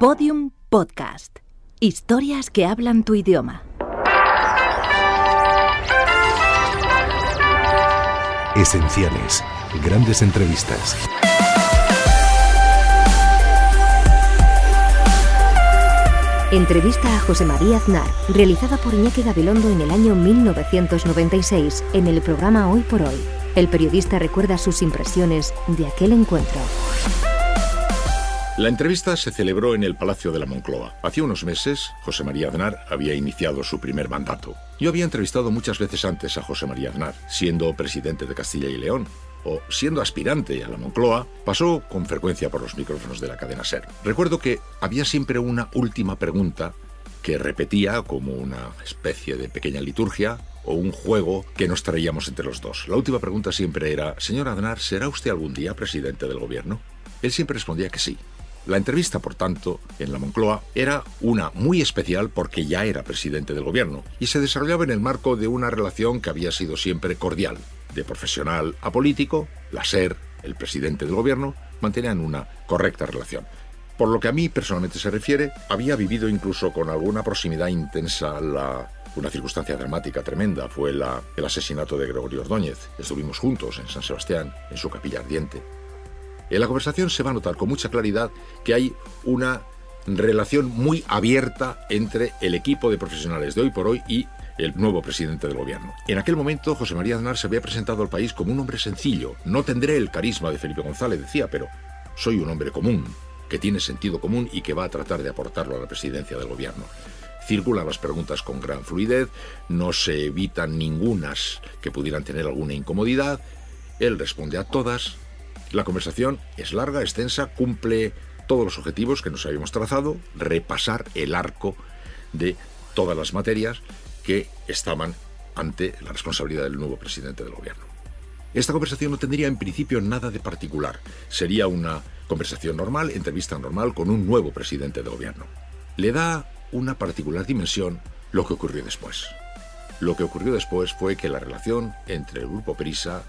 Podium Podcast. Historias que hablan tu idioma. Esenciales. Grandes entrevistas. Entrevista a José María Aznar, realizada por Iñaki Gabilondo en el año 1996 en el programa Hoy por Hoy. El periodista recuerda sus impresiones de aquel encuentro. La entrevista se celebró en el Palacio de la Moncloa. Hacía unos meses, José María Aznar había iniciado su primer mandato. Yo había entrevistado muchas veces antes a José María Aznar, siendo presidente de Castilla y León, o siendo aspirante a la Moncloa, pasó con frecuencia por los micrófonos de la cadena SER. Recuerdo que había siempre una última pregunta que repetía como una especie de pequeña liturgia o un juego que nos traíamos entre los dos. La última pregunta siempre era, señor Aznar, ¿será usted algún día presidente del gobierno? Él siempre respondía que sí. La entrevista, por tanto, en la Moncloa era una muy especial porque ya era presidente del gobierno y se desarrollaba en el marco de una relación que había sido siempre cordial. De profesional a político, la SER, el presidente del gobierno, mantenían una correcta relación. Por lo que a mí personalmente se refiere, había vivido incluso con alguna proximidad intensa la, una circunstancia dramática tremenda. Fue la, el asesinato de Gregorio Ordóñez. Estuvimos juntos en San Sebastián, en su capilla ardiente. En la conversación se va a notar con mucha claridad que hay una relación muy abierta entre el equipo de profesionales de hoy por hoy y el nuevo presidente del gobierno. En aquel momento, José María Aznar se había presentado al país como un hombre sencillo. No tendré el carisma de Felipe González, decía, pero soy un hombre común, que tiene sentido común y que va a tratar de aportarlo a la presidencia del gobierno. Circulan las preguntas con gran fluidez, no se evitan ningunas que pudieran tener alguna incomodidad. Él responde a todas. La conversación es larga, extensa, cumple todos los objetivos que nos habíamos trazado, repasar el arco de todas las materias que estaban ante la responsabilidad del nuevo presidente del gobierno. Esta conversación no tendría en principio nada de particular. Sería una conversación normal, entrevista normal con un nuevo presidente del gobierno. Le da una particular dimensión lo que ocurrió después. Lo que ocurrió después fue que la relación entre el grupo Prisa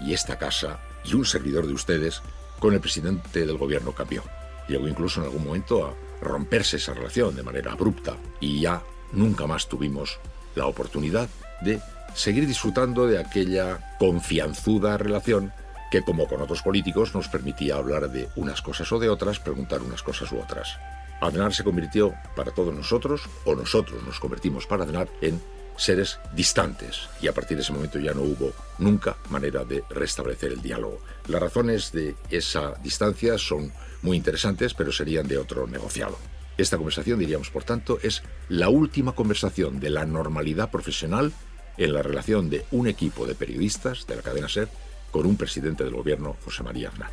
y esta casa y un servidor de ustedes con el presidente del gobierno cambió. Llegó incluso en algún momento a romperse esa relación de manera abrupta y ya nunca más tuvimos la oportunidad de seguir disfrutando de aquella confianzuda relación que, como con otros políticos, nos permitía hablar de unas cosas o de otras, preguntar unas cosas u otras. Aznar se convirtió para todos nosotros, o nosotros nos convertimos para Aznar, en seres distantes y a partir de ese momento ya no hubo nunca manera de restablecer el diálogo. Las razones de esa distancia son muy interesantes, pero serían de otro negociado. Esta conversación, diríamos por tanto, es la última conversación de la normalidad profesional en la relación de un equipo de periodistas de la cadena SER con un presidente del gobierno, José María Aznar.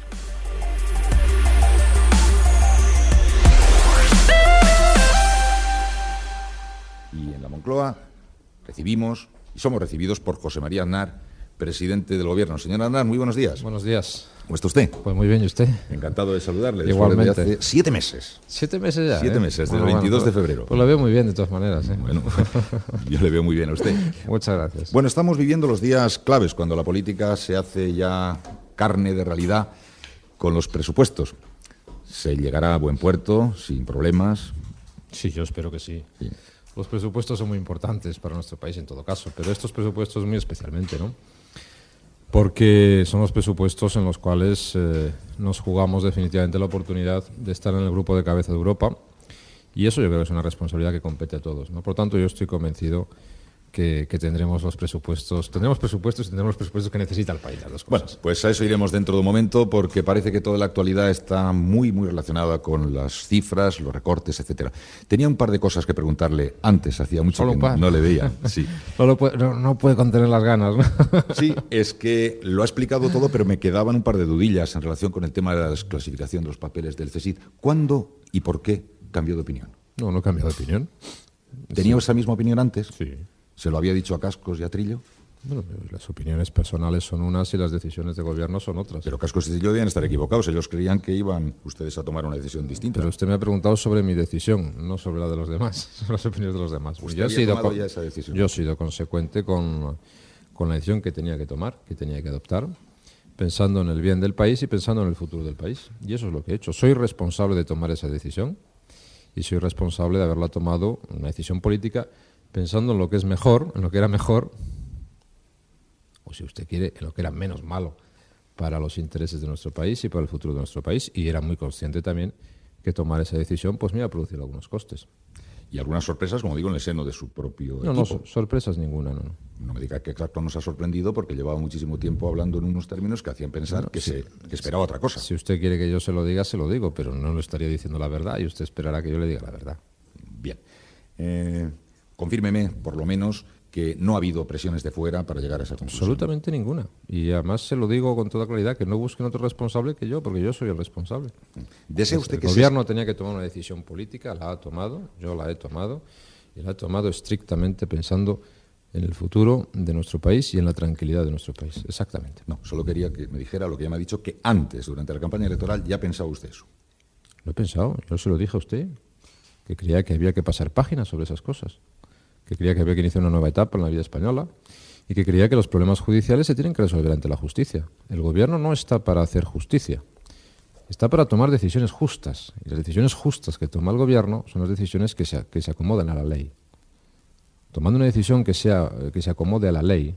Y en la Moncloa recibimos y somos recibidos por José María Aznar, presidente del gobierno. Señor Aznar, muy buenos días. Buenos días. ¿Cómo está usted? Pues muy bien, ¿y usted? Encantado de saludarle. Igualmente. Hace siete meses. Siete meses ya. Siete ¿eh? meses, desde Bueno, el 22 bueno, de pues- febrero. Pues lo veo muy bien, de todas maneras. ¿eh? Bueno, yo le veo muy bien a usted. Muchas gracias. Bueno, estamos viviendo los días claves cuando la política se hace ya carne de realidad con los presupuestos. Se llegará a buen puerto sin problemas. Sí, yo espero que sí. Sí. Los presupuestos son muy importantes para nuestro país en todo caso, pero estos presupuestos muy especialmente, ¿no? Porque son los presupuestos en los cuales eh, nos jugamos definitivamente la oportunidad de estar en el grupo de cabeza de Europa y eso yo creo que es una responsabilidad que compete a todos, ¿no? Por tanto, yo estoy convencido que, que tendremos los presupuestos, tendremos presupuestos y tendremos los presupuestos que necesita el país, las dos Bueno, cosas. pues a eso iremos dentro de un momento porque parece que toda la actualidad está muy, muy relacionada con las cifras, los recortes, etcétera. Tenía un par de cosas que preguntarle antes, hacía mucho Solo que no, le veía. Sí. no, lo puede, no, no puede contener las ganas, ¿no? Sí, es que lo ha explicado todo, pero me quedaban un par de dudillas en relación con el tema de la desclasificación de los papeles del CSIC. ¿Cuándo y por qué cambió de opinión? No, no he cambiado de opinión. ¿Tenía esa misma opinión antes? Sí. ¿Se lo había dicho a Cascos y a Trillo? Bueno, las opiniones personales son unas y las decisiones de gobierno son otras. Pero Cascos y Trillo debían estar equivocados. Ellos creían que iban ustedes a tomar una decisión distinta. Pero usted me ha preguntado sobre mi decisión, no sobre la de los demás, sobre las opiniones de los demás. Usted Yo he, sido con- ya esa decisión. yo he sido consecuente con, con la decisión que tenía que tomar, que tenía que adoptar, pensando en el bien del país y pensando en el futuro del país. Y eso es lo que he hecho. Soy responsable de tomar esa decisión y soy responsable de haberla tomado una decisión política pensando en lo que es mejor, en lo que era mejor, o si usted quiere, en lo que era menos malo para los intereses de nuestro país y para el futuro de nuestro país. Y era muy consciente también que tomar esa decisión pues me iba a producir algunos costes. Y algunas sorpresas, como digo, en el seno de su propio no, equipo. No, sorpresas ninguna, no, no. No me diga que exacto nos ha sorprendido porque llevaba muchísimo tiempo hablando en unos términos que hacían pensar que, se, que esperaba otra cosa. Si usted quiere que yo se lo diga, se lo digo, pero no le estaría diciendo la verdad y usted esperará que yo le diga la verdad. Bien. Eh, confírmeme, por lo menos, que no ha habido presiones de fuera para llegar a esa conclusión. Absolutamente ninguna. Y además se lo digo con toda claridad, que no busquen otro responsable que yo, porque yo soy el responsable. ¿Desea usted el que gobierno tenía que tomar una decisión política, la ha tomado, yo la he tomado, y la he tomado estrictamente pensando en el futuro de nuestro país y en la tranquilidad de nuestro país. Exactamente. No, solo quería que me dijera lo que ya me ha dicho, que antes, durante la campaña electoral, ya pensaba usted eso. Lo he pensado, yo se lo dije a usted, que creía que había que pasar páginas sobre esas cosas que creía que había que iniciar una nueva etapa en la vida española y que creía que los problemas judiciales se tienen que resolver ante la justicia. El gobierno no está para hacer justicia, está para tomar decisiones justas. Y las decisiones justas que toma el gobierno son las decisiones que se, acomodan a la ley. Tomando una decisión que, sea, que se acomode a la ley,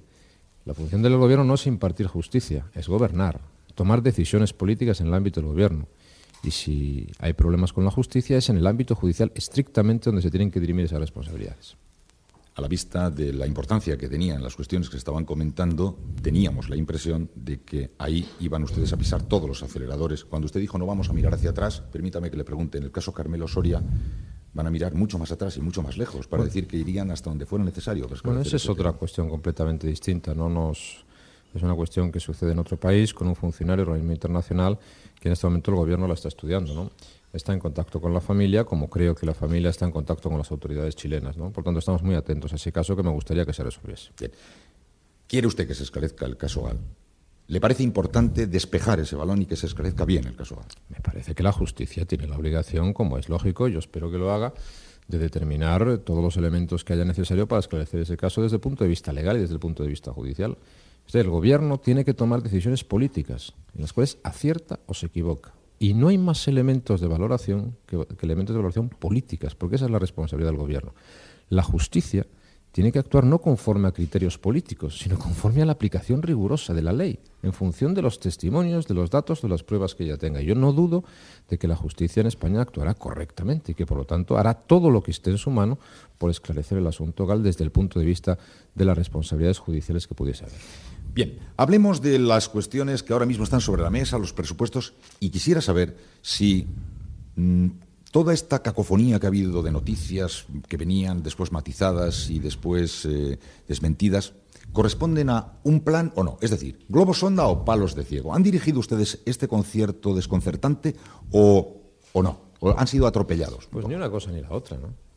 la función del gobierno no es impartir justicia, es gobernar, tomar decisiones políticas en el ámbito del gobierno. Y si hay problemas con la justicia es en el ámbito judicial estrictamente donde se tienen que dirimir esas responsabilidades a la vista de la importancia que tenían las cuestiones que se estaban comentando, teníamos la impresión de que ahí iban ustedes a pisar todos los aceleradores. Cuando usted dijo no vamos a mirar hacia atrás, permítame que le pregunte, en el caso Carmelo Soria, van a mirar mucho más atrás y mucho más lejos para decir que irían hasta donde fuera necesario. Bueno, esa es otra cuestión completamente distinta. No nos es una cuestión que sucede en otro país con un funcionario organismo internacional que en este momento el gobierno la está estudiando, ¿no? Está en contacto con la familia, como creo que la familia está en contacto con las autoridades chilenas. ¿no? Por tanto, estamos muy atentos a ese caso que me gustaría que se resolviese. ¿Quiere usted que se esclarezca el caso GAL? ¿Le parece importante despejar ese balón y que se esclarezca bien el caso GAL? Me parece que la justicia tiene la obligación, como es lógico, yo espero que lo haga, de determinar todos los elementos que haya necesario para esclarecer ese caso desde el punto de vista legal y desde el punto de vista judicial. el gobierno tiene que tomar decisiones políticas en las cuales acierta o se equivoca. Y no hay más elementos de valoración que, elementos de valoración políticas, porque esa es la responsabilidad del gobierno. La justicia tiene que actuar no conforme a criterios políticos, sino conforme a la aplicación rigurosa de la ley, en función de los testimonios, de los datos, de las pruebas que ella tenga. Yo no dudo de que la justicia en España actuará correctamente y que, por lo tanto, hará todo lo que esté en su mano por esclarecer el asunto GAL desde el punto de vista de las responsabilidades judiciales que pudiese haber. Bien, hablemos de las cuestiones que ahora mismo están sobre la mesa, los presupuestos, y quisiera saber si mm, toda esta cacofonía que ha habido de noticias que venían después matizadas y después eh, desmentidas, corresponden a un plan o no. Es decir, globo sonda o palos de ciego. ¿Han dirigido ustedes este concierto desconcertante o, o no? ¿O han sido atropellados? Pues ni una cosa ni la otra, ¿no?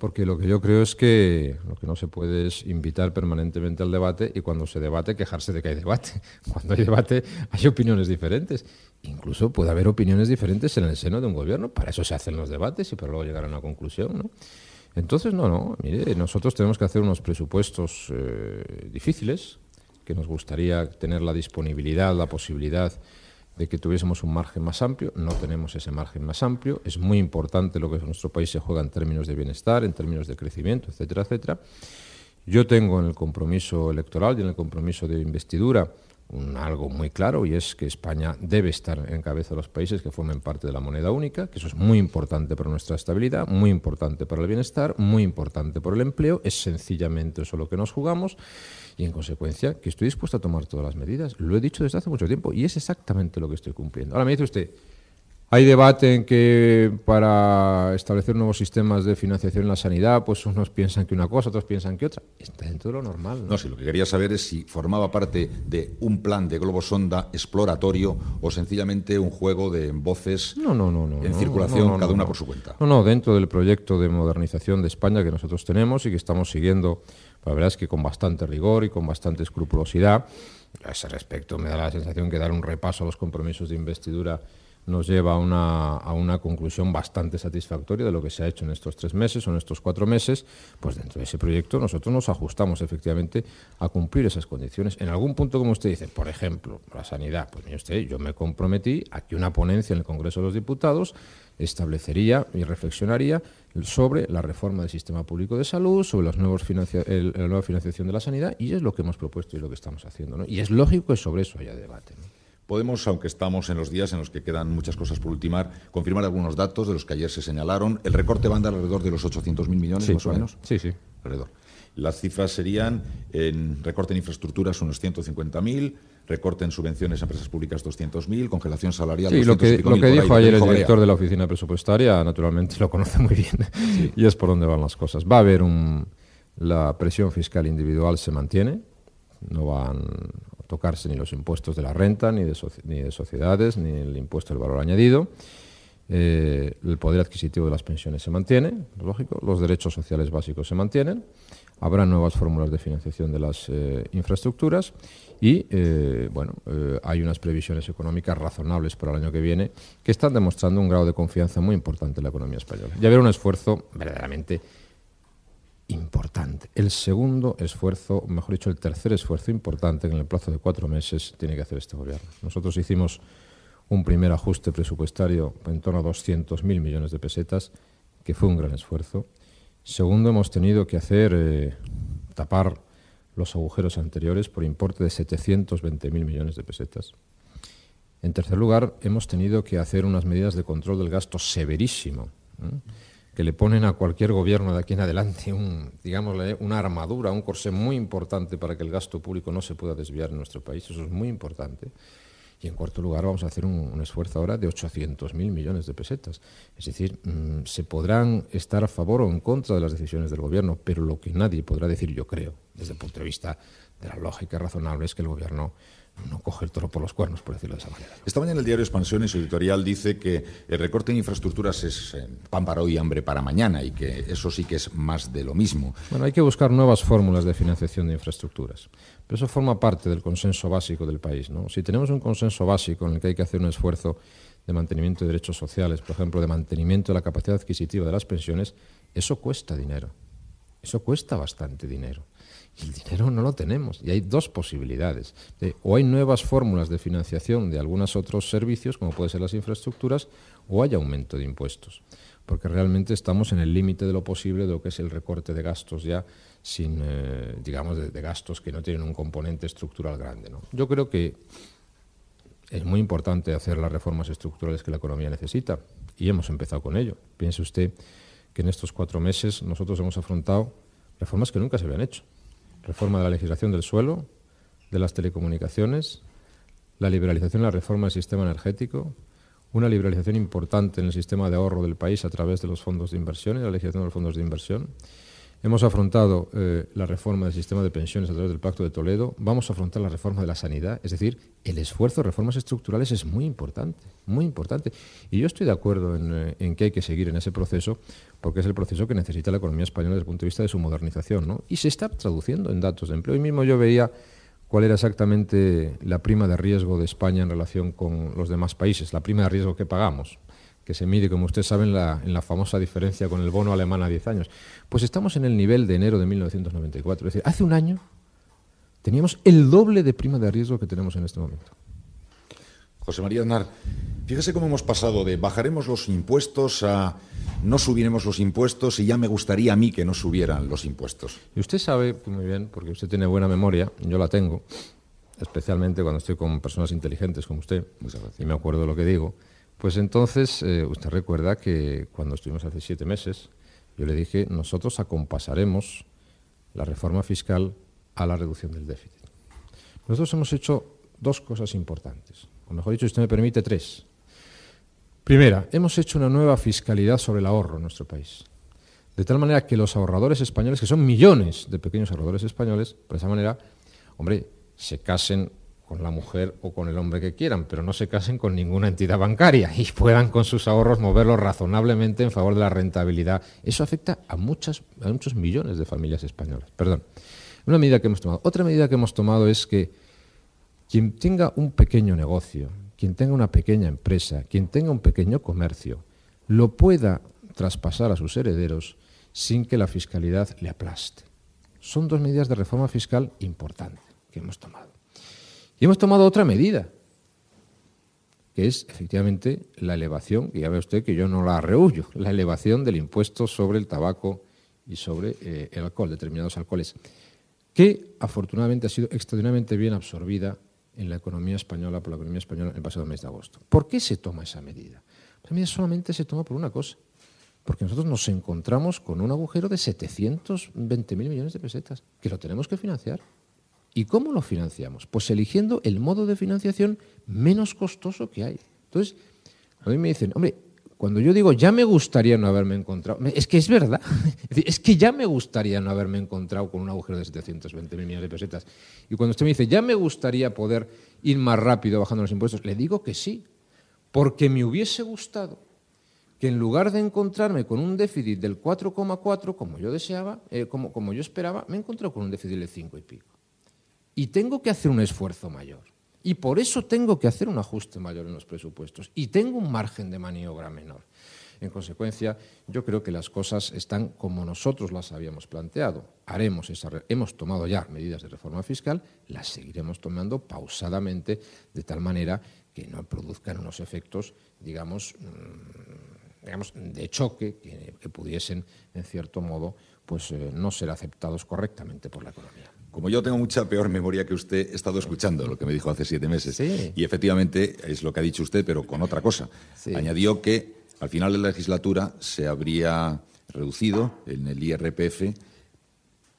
Porque lo que yo creo es que lo que no se puede es invitar permanentemente al debate y cuando se debate quejarse de que hay debate. Cuando hay debate hay opiniones diferentes. Incluso puede haber opiniones diferentes en el seno de un gobierno. Para eso se hacen los debates y para luego llegar a una conclusión. ¿no? Entonces, no, no. Mire, nosotros tenemos que hacer unos presupuestos eh, difíciles, que nos gustaría tener la disponibilidad, la posibilidad de que tuviésemos un margen más amplio. No tenemos ese margen más amplio. Es muy importante lo que nuestro país se juega en términos de bienestar, en términos de crecimiento, etcétera, etcétera. Yo tengo en el compromiso electoral y en el compromiso de investidura algo muy claro y es que España debe estar en cabeza de los países que formen parte de la moneda única, que eso es muy importante para nuestra estabilidad, muy importante para el bienestar, muy importante por el empleo. Es sencillamente eso lo que nos jugamos y en consecuencia que estoy dispuesto a tomar todas las medidas. Lo he dicho desde hace mucho tiempo y es exactamente lo que estoy cumpliendo. Ahora me dice usted, hay debate en que para establecer nuevos sistemas de financiación en la sanidad, pues unos piensan que una cosa, otros piensan que otra. Está dentro de lo normal. No, no sí, lo que quería saber es si formaba parte de un plan de globo sonda exploratorio o sencillamente un juego de voces no, no, no, en circulación, cada una por su cuenta. No, no, dentro del proyecto de modernización de España que nosotros tenemos y que estamos siguiendo la verdad es que con bastante rigor y con bastante escrupulosidad. A ese respecto me da la sensación que dar un repaso a los compromisos de investidura nos lleva a una, a una, conclusión bastante satisfactoria de lo que se ha hecho en estos tres meses o en estos cuatro meses, pues dentro de ese proyecto nosotros nos ajustamos efectivamente a cumplir esas condiciones. En algún punto, como usted dice, por ejemplo, la sanidad, pues mire usted, yo me comprometí a que una ponencia en el Congreso de los Diputados establecería y reflexionaría sobre la reforma del sistema público de salud, sobre los nuevos la nueva financiación de la sanidad, y es lo que hemos propuesto y lo que estamos haciendo. ¿no? Y es lógico que sobre eso haya debate. Podemos, aunque estamos en los días en los que quedan muchas cosas por ultimar, confirmar algunos datos de los que ayer se señalaron. El recorte va a andar alrededor de los 800.000 millones, más o menos. Sí, sí. Alrededor. Las cifras serían en recorte en infraestructuras unos 150.000, recorte en subvenciones a empresas públicas 200.000, congelación salarial. Sí, lo que, lo que dijo ayer el director de la oficina presupuestaria, naturalmente lo conoce muy bien y es por dónde van las cosas. Va a haber un. La presión fiscal individual se mantiene, no van a tocarse ni los impuestos de la renta, ni de, ni de sociedades, ni el impuesto del valor añadido. Eh, el poder adquisitivo de las pensiones se mantiene, lógico, los derechos sociales básicos se mantienen, habrá nuevas fórmulas de financiación de las eh, infraestructuras y, eh, bueno, hay unas previsiones económicas razonables para el año que viene que están demostrando un grado de confianza muy importante en la economía española. Y habrá un esfuerzo verdaderamente importante. El segundo esfuerzo, mejor dicho, el tercer esfuerzo importante que en el plazo de cuatro meses tiene que hacer este gobierno. Nosotros hicimos un primer ajuste presupuestario en torno a 200.000 millones de pesetas, que fue un gran esfuerzo. Segundo, hemos tenido que hacer eh, tapar los agujeros anteriores por importe de 720.000 millones de pesetas. En tercer lugar, hemos tenido que hacer unas medidas de control del gasto severísimo, que le ponen a cualquier gobierno de aquí en adelante un, una armadura, un corsé muy importante para que el gasto público no se pueda desviar en nuestro país. Eso es muy importante. Y en cuarto lugar vamos a hacer un, esfuerzo ahora de 800.000 millones de pesetas. Es decir, mm, se podrán estar a favor o en contra de las decisiones del Gobierno, pero lo que nadie podrá decir, yo creo, desde el punto de vista de la lógica razonable, es que el Gobierno no coge el toro por los cuernos, por decirlo de esa manera. Esta mañana el diario Expansión, en su editorial, dice que el recorte en infraestructuras es eh, pan para hoy y hambre para mañana y que eso sí que es más de lo mismo. Bueno, hay que buscar nuevas fórmulas de financiación de infraestructuras. Pero eso forma parte del consenso básico del país. Si tenemos un consenso básico en el que hay que hacer un esfuerzo de mantenimiento de derechos sociales, por ejemplo, de mantenimiento de la capacidad adquisitiva de las pensiones, eso cuesta dinero. Eso cuesta bastante dinero. Y el dinero no lo tenemos. Y hay dos posibilidades. o hay nuevas fórmulas de financiación de algunos otros servicios, como pueden ser las infraestructuras, o hay aumento de impuestos. Porque realmente estamos en el límite de lo posible de lo que es el recorte de gastos ya, sin, eh, digamos, de, gastos que no tienen un componente estructural grande. Yo creo que es muy importante hacer las reformas estructurales que la economía necesita y hemos empezado con ello. Piense usted que en estos cuatro meses nosotros hemos afrontado reformas que nunca se habían hecho reforma de la legislación del suelo, de las telecomunicaciones, la liberalización la reforma del sistema energético, una liberalización importante en el sistema de ahorro del país a través de los fondos de inversión y la legislación de los fondos de inversión, Hemos afrontado eh, la reforma del sistema de pensiones a través del Pacto de Toledo, vamos a afrontar la reforma de la sanidad, es decir, el esfuerzo de reformas estructurales es muy importante, muy importante. Y yo estoy de acuerdo en, eh, en, que hay que seguir en ese proceso, porque es el proceso que necesita la economía española desde el punto de vista de su modernización, ¿no? Y se está traduciendo en datos de empleo. Hoy mismo yo veía cuál era exactamente la prima de riesgo de España en relación con los demás países, la prima de riesgo que pagamos que se mide, como usted sabe, en la, en la famosa diferencia con el bono alemán a 10 años. Pues estamos en el nivel de enero de 1994. Es decir, hace un año teníamos el doble de prima de riesgo que tenemos en este momento. José María Aznar, fíjese cómo hemos pasado de bajaremos los impuestos a no subiremos los impuestos y ya me gustaría a mí que no subieran los impuestos. Y usted sabe muy bien, porque usted tiene buena memoria, yo la tengo, especialmente cuando estoy con personas inteligentes como usted, y me acuerdo de lo que digo, pues entonces, eh, usted recuerda que cuando estuvimos hace siete meses, yo le dije, nosotros acompasaremos la reforma fiscal a la reducción del déficit. Nosotros hemos hecho dos cosas importantes, o mejor dicho, si usted me permite, tres. Primera, hemos hecho una nueva fiscalidad sobre el ahorro en nuestro país. De tal manera que los ahorradores españoles, que son millones de pequeños ahorradores españoles, por esa manera, hombre, se casen con la mujer o con el hombre que quieran, pero no se casen con ninguna entidad bancaria y puedan con sus ahorros moverlos razonablemente en favor de la rentabilidad. Eso afecta a, a muchos millones de familias españolas. Perdón. Una medida que hemos tomado. Otra medida que hemos tomado es que quien tenga un pequeño negocio, quien tenga una pequeña empresa, quien tenga un pequeño comercio, lo pueda traspasar a sus herederos sin que la fiscalidad le aplaste. Son dos medidas de reforma fiscal importantes que hemos tomado. Y hemos tomado otra medida, que es efectivamente la elevación, y ya ve usted que yo no la rehuyo, la elevación del impuesto sobre el tabaco y sobre eh, el alcohol, determinados alcoholes, que afortunadamente ha sido extraordinariamente bien absorbida en la economía española, por la economía española en el pasado mes de agosto. ¿Por qué se toma esa medida? Esa medida solamente se toma por una cosa, porque nosotros nos encontramos con un agujero de 720.000 millones de pesetas, que lo tenemos que financiar. ¿Y cómo lo financiamos? Pues eligiendo el modo de financiación menos costoso que hay. Entonces, a mí me dicen, hombre, cuando yo digo ya me gustaría no haberme encontrado, es que es verdad, es que ya me gustaría no haberme encontrado con un agujero de 720 millones de pesetas. Y cuando usted me dice ya me gustaría poder ir más rápido bajando los impuestos, le digo que sí, porque me hubiese gustado que en lugar de encontrarme con un déficit del 4,4 como yo deseaba, eh, como, como yo esperaba, me he encontrado con un déficit del 5 y pico y tengo que hacer un esfuerzo mayor. Y por eso tengo que hacer un ajuste mayor en los presupuestos y tengo un margen de maniobra menor. En consecuencia, yo creo que las cosas están como nosotros las habíamos planteado. Haremos esa, hemos tomado ya medidas de reforma fiscal, las seguiremos tomando pausadamente, de tal manera que no produzcan unos efectos, digamos, mm, digamos de choque que, pudiesen, en cierto modo, pues, eh, no ser aceptados correctamente por la economía. Como yo tengo mucha peor memoria que usted, he estado escuchando lo que me dijo hace siete meses. Y efectivamente es lo que ha dicho usted, pero con otra cosa. Añadió que al final de la legislatura se habría reducido en el IRPF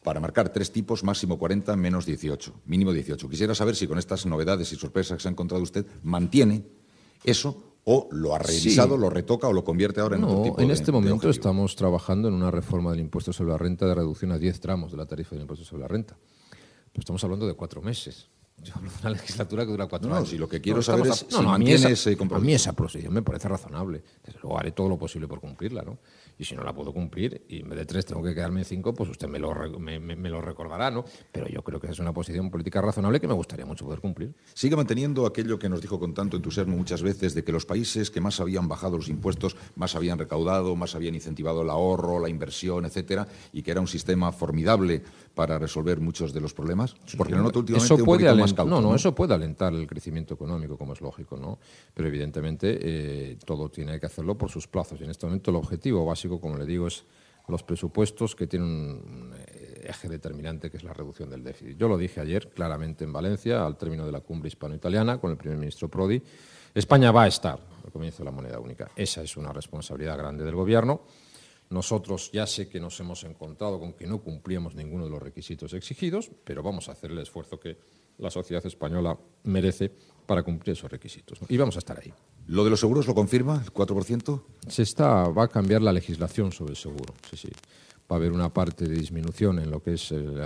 para marcar tres tipos, máximo 40, menos 18, mínimo 18. Quisiera saber si con estas novedades y sorpresas que se ha encontrado usted mantiene eso o lo ha revisado, lo retoca o lo convierte ahora en otro tipo en este momento estamos trabajando en una reforma del impuesto sobre la renta de reducción a 10 tramos de la tarifa del impuesto sobre la renta. Pero estamos hablando de cuatro meses. Yo hablo de una legislatura que dura cuatro no, años. Si lo que quiero saber es si a mí esa, A mí esa posición me parece razonable. Desde luego haré todo lo posible por cumplirla, ¿no? Y si no la puedo cumplir y en vez de tres tengo que quedarme en cinco, pues usted me lo, me, lo recordará, ¿no? Pero yo creo que es una posición política razonable que me gustaría mucho poder cumplir. Sigue manteniendo aquello que nos dijo con tanto entusiasmo muchas veces de que los países que más habían bajado los impuestos, más habían recaudado, más habían incentivado el ahorro, la inversión, etcétera, y que era un sistema formidable para resolver muchos de los problemas. Porque no últimamente eso puede más no, no, eso puede alentar el crecimiento económico, como es lógico, ¿no? Pero evidentemente eh, todo tiene que hacerlo por sus plazos. Y en este momento el objetivo básico como le digo, es los presupuestos que tienen un eh, eje determinante que es la reducción del déficit. Yo lo dije ayer claramente en Valencia, al término de la cumbre hispano-italiana, con el primer ministro Prodi. España va a estar al comienzo de la moneda única. Esa es una responsabilidad grande del Gobierno. Nosotros ya sé que nos hemos encontrado con que no cumplíamos ninguno de los requisitos exigidos, pero vamos a hacer el esfuerzo que la sociedad española merece para cumplir esos requisitos. Y vamos a estar ahí. ¿Lo de los seguros lo confirma, el 4%? Se está, va a cambiar la legislación sobre el seguro, sí, sí va a haber una parte de disminución en lo que es el,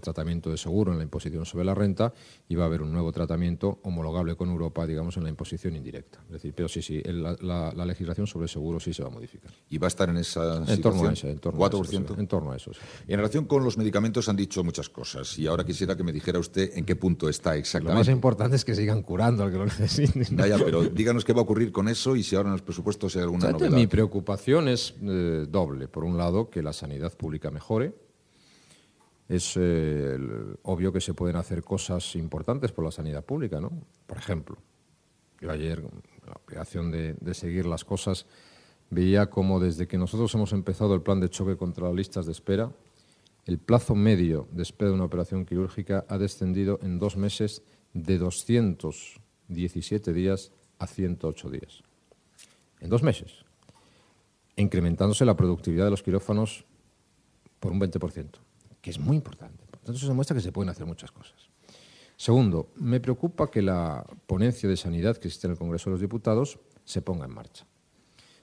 tratamiento de seguro en la imposición sobre la renta y va a haber un nuevo tratamiento homologable con Europa, digamos, en la imposición indirecta. Es decir, pero sí, sí, la, legislación sobre seguro sí se va a modificar. ¿Y va a estar en esa en torno a ese, en torno 4%? A eso, en torno a eso. Y en relación con los medicamentos han dicho muchas cosas y ahora quisiera que me dijera usted en qué punto está exactamente. Lo más importante es que sigan curando al que lo necesiten. Ya, pero díganos qué va a ocurrir con eso y si ahora en los presupuestos hay alguna novedad. Mi preocupación es eh, doble. Por un lado, que la sanidad pública mejore. Es eh, obvio que se pueden hacer cosas importantes por la sanidad pública, ¿no? Por ejemplo, yo ayer, la obligación de, seguir las cosas, veía como desde que nosotros hemos empezado el plan de choque contra las listas de espera, el plazo medio de espera de una operación quirúrgica ha descendido en dos meses de 217 días a 108 días. En dos meses incrementándose la productividad de los quirófanos por un 20%, que es muy importante. Por tanto, eso demuestra que se pueden hacer muchas cosas. Segundo, me preocupa que la ponencia de sanidad que existe en el Congreso de los Diputados se ponga en marcha.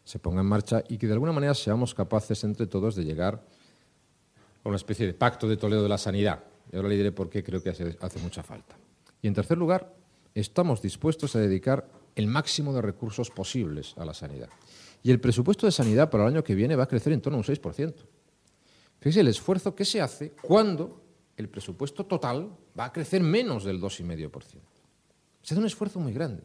Se ponga en marcha y que de alguna manera seamos capaces entre todos de llegar a una especie de pacto de Toledo de la sanidad. Y ahora le diré por qué creo que hace, hace mucha falta. Y en tercer lugar, estamos dispuestos a dedicar el máximo de recursos posibles a la sanidad. Y el presupuesto de sanidad para el año que viene va a crecer en torno a un 6%. Fíjese el esfuerzo que se hace cuando el presupuesto total va a crecer menos del 2,5%. Se hace un esfuerzo muy grande.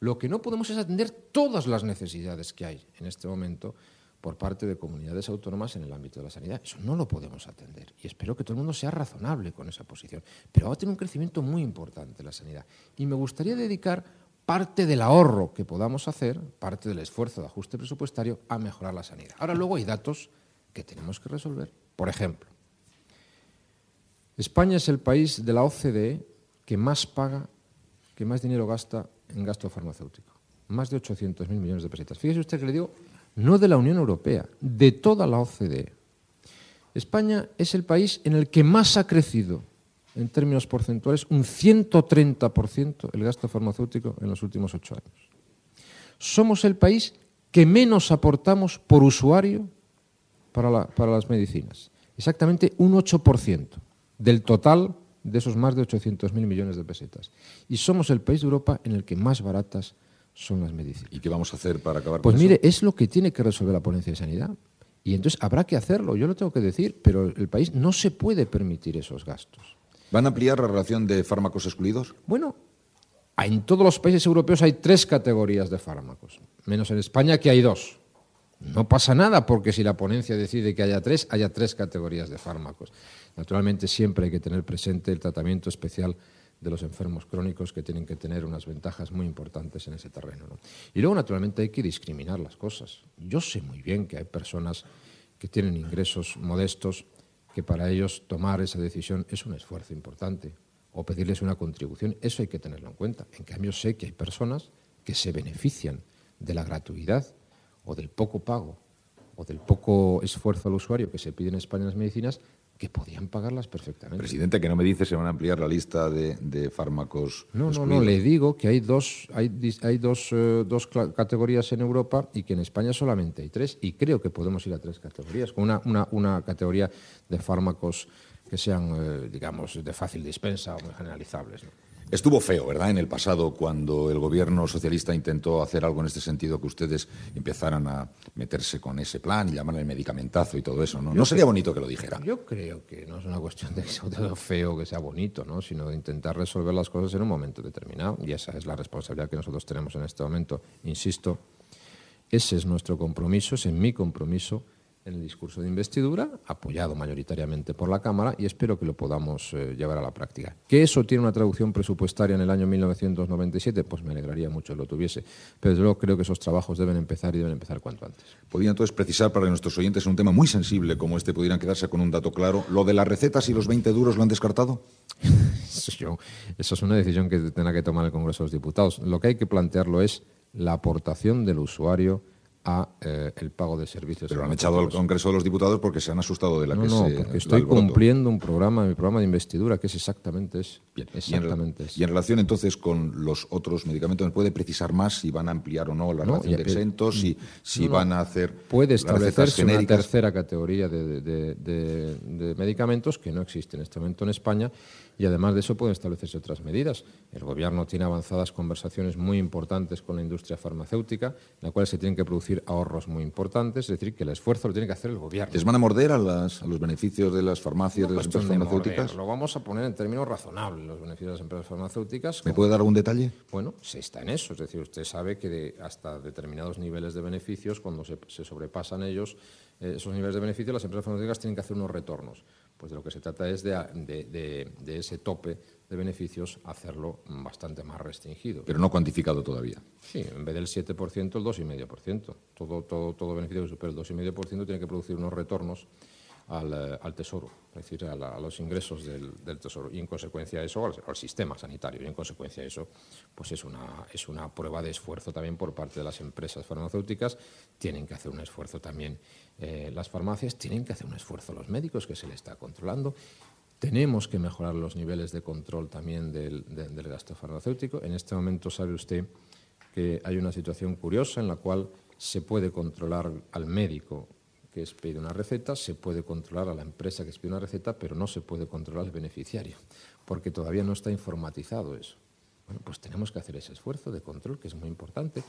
Lo que no podemos es atender todas las necesidades que hay en este momento por parte de comunidades autónomas en el ámbito de la sanidad. Eso no lo podemos atender. Y espero que todo el mundo sea razonable con esa posición. Pero va a tener un crecimiento muy importante la sanidad. Y me gustaría dedicar parte del ahorro que podamos hacer, parte del esfuerzo de ajuste presupuestario, a mejorar la sanidad. Ahora luego hay datos que tenemos que resolver. Por ejemplo, España es el país de la OCDE que más paga, que más dinero gasta en gasto farmacéutico. Más de 800.000 millones de pesetas. Fíjese usted que le digo no de la Unión Europea, de toda la OCDE. España es el país en el que más ha crecido en términos porcentuales, un 130% el gasto farmacéutico en los últimos ocho años. Somos el país que menos aportamos por usuario para, para las medicinas, exactamente un 8% del total de esos más de 800.000 millones de pesetas. Y somos el país de Europa en el que más baratas son las medicinas. ¿Y qué vamos a hacer para acabar pues con eso? Pues mire, es lo que tiene que resolver la ponencia de sanidad. Y entonces habrá que hacerlo, yo lo tengo que decir, pero el país no se puede permitir esos gastos. ¿Van a ampliar la relación de fármacos excluidos? Bueno, en todos los países europeos hay tres categorías de fármacos, menos en España que hay dos. No pasa nada porque si la ponencia decide que haya tres, haya tres categorías de fármacos. Naturalmente siempre hay que tener presente el tratamiento especial de los enfermos crónicos que tienen que tener unas ventajas muy importantes en ese terreno. ¿no? Y luego, naturalmente, hay que discriminar las cosas. Yo sé muy bien que hay personas que tienen ingresos modestos, que para ellos tomar esa decisión es un esfuerzo importante, o pedirles una contribución, eso hay que tenerlo en cuenta. En cambio, sé que hay personas que se benefician de la gratuidad o del poco pago o del poco esfuerzo al usuario que se pide en España en las medicinas que podían pagarlas perfectamente. Presidente, que no me dice se van a ampliar la lista de, de fármacos. No, no, no, le digo que hay dos, hay, hay dos, eh, dos categorías en Europa y que en España solamente hay tres. Y creo que podemos ir a tres categorías, con una, una, una categoría de fármacos que sean, eh, digamos, de fácil dispensa o generalizables. ¿no? Estuvo feo, ¿verdad?, en el pasado, cuando el gobierno socialista intentó hacer algo en este sentido, que ustedes empezaran a meterse con ese plan y llamar el medicamentazo y todo eso, ¿no? no sería bonito que lo dijeran. Yo creo que no es una cuestión de que sea feo, que sea bonito, ¿no? sino de intentar resolver las cosas en un momento determinado. Y esa es la responsabilidad que nosotros tenemos en este momento. Insisto, ese es nuestro compromiso, ese es mi compromiso en el discurso de investidura, apoyado mayoritariamente por la Cámara, y espero que lo podamos eh, llevar a la práctica. ¿Que eso tiene una traducción presupuestaria en el año 1997? Pues me alegraría mucho que lo tuviese. Pero desde luego creo que esos trabajos deben empezar y deben empezar cuanto antes. ¿Podría entonces precisar para nuestros oyentes en un tema muy sensible como este, pudieran quedarse con un dato claro? ¿Lo de las recetas y los 20 duros lo han descartado? eso, yo, eso es una decisión que tendrá que tomar el Congreso de los Diputados. Lo que hay que plantearlo es la aportación del usuario a eh, el pago de servicios. Pero han echado al Congreso de los Diputados porque se han asustado de la no, que no, se porque estoy cumpliendo un programa, mi programa de investidura, que es exactamente es. Bien. Exactamente y, en, y en relación entonces con los otros medicamentos, ¿me puede precisar más si van a ampliar o no la relación de exentos, si, si van a hacer Puede establecerse una tercera categoría de, de- de- de medicamentos que no existe en este momento en España y además de eso pueden establecerse otras medidas. El Gobierno tiene avanzadas conversaciones muy importantes con la industria farmacéutica, en la cual se tienen que producir ahorros muy importantes, es decir, que el esfuerzo lo tiene que hacer el Gobierno. ¿Les van a morder a, las- a los beneficios de las farmacias, de las empresas de farmacéuticas? Lo vamos a poner en términos razonables, los beneficios de las empresas farmacéuticas. ¿Me puede dar algún detalle? Bueno, se está en eso. Es decir, usted sabe que de- hasta determinados niveles de beneficios, cuando se, se sobrepasan ellos, eh, esos niveles de beneficio, las empresas farmacéuticas tienen que hacer unos retornos. Pues de lo que se trata es de, de- de- de ese tope de beneficios hacerlo bastante más restringido. Pero no cuantificado todavía. Sí, en vez del 7%, el 2,5%. Todo, todo, todo beneficio que supere el 2,5% tiene que producir unos retornos al, eh, al tesoro, es decir, a, la- los ingresos del, tesoro. Y en consecuencia a eso, al, al sistema sanitario. Y en consecuencia a eso, pues es una, es una prueba de esfuerzo también por parte de las empresas farmacéuticas. Tienen que hacer un esfuerzo también eh, las farmacias, tienen que hacer un esfuerzo los médicos, que se le está controlando. Tenemos que mejorar los niveles de control también del, de- del gasto farmacéutico. En este momento sabe usted que hay una situación curiosa en la cual se puede controlar al médico que expide una receta, se puede controlar a la empresa que expide una receta, pero no se puede controlar al beneficiario, porque todavía no está informatizado eso. Bueno, pues tenemos que hacer ese esfuerzo de control, que es muy importante.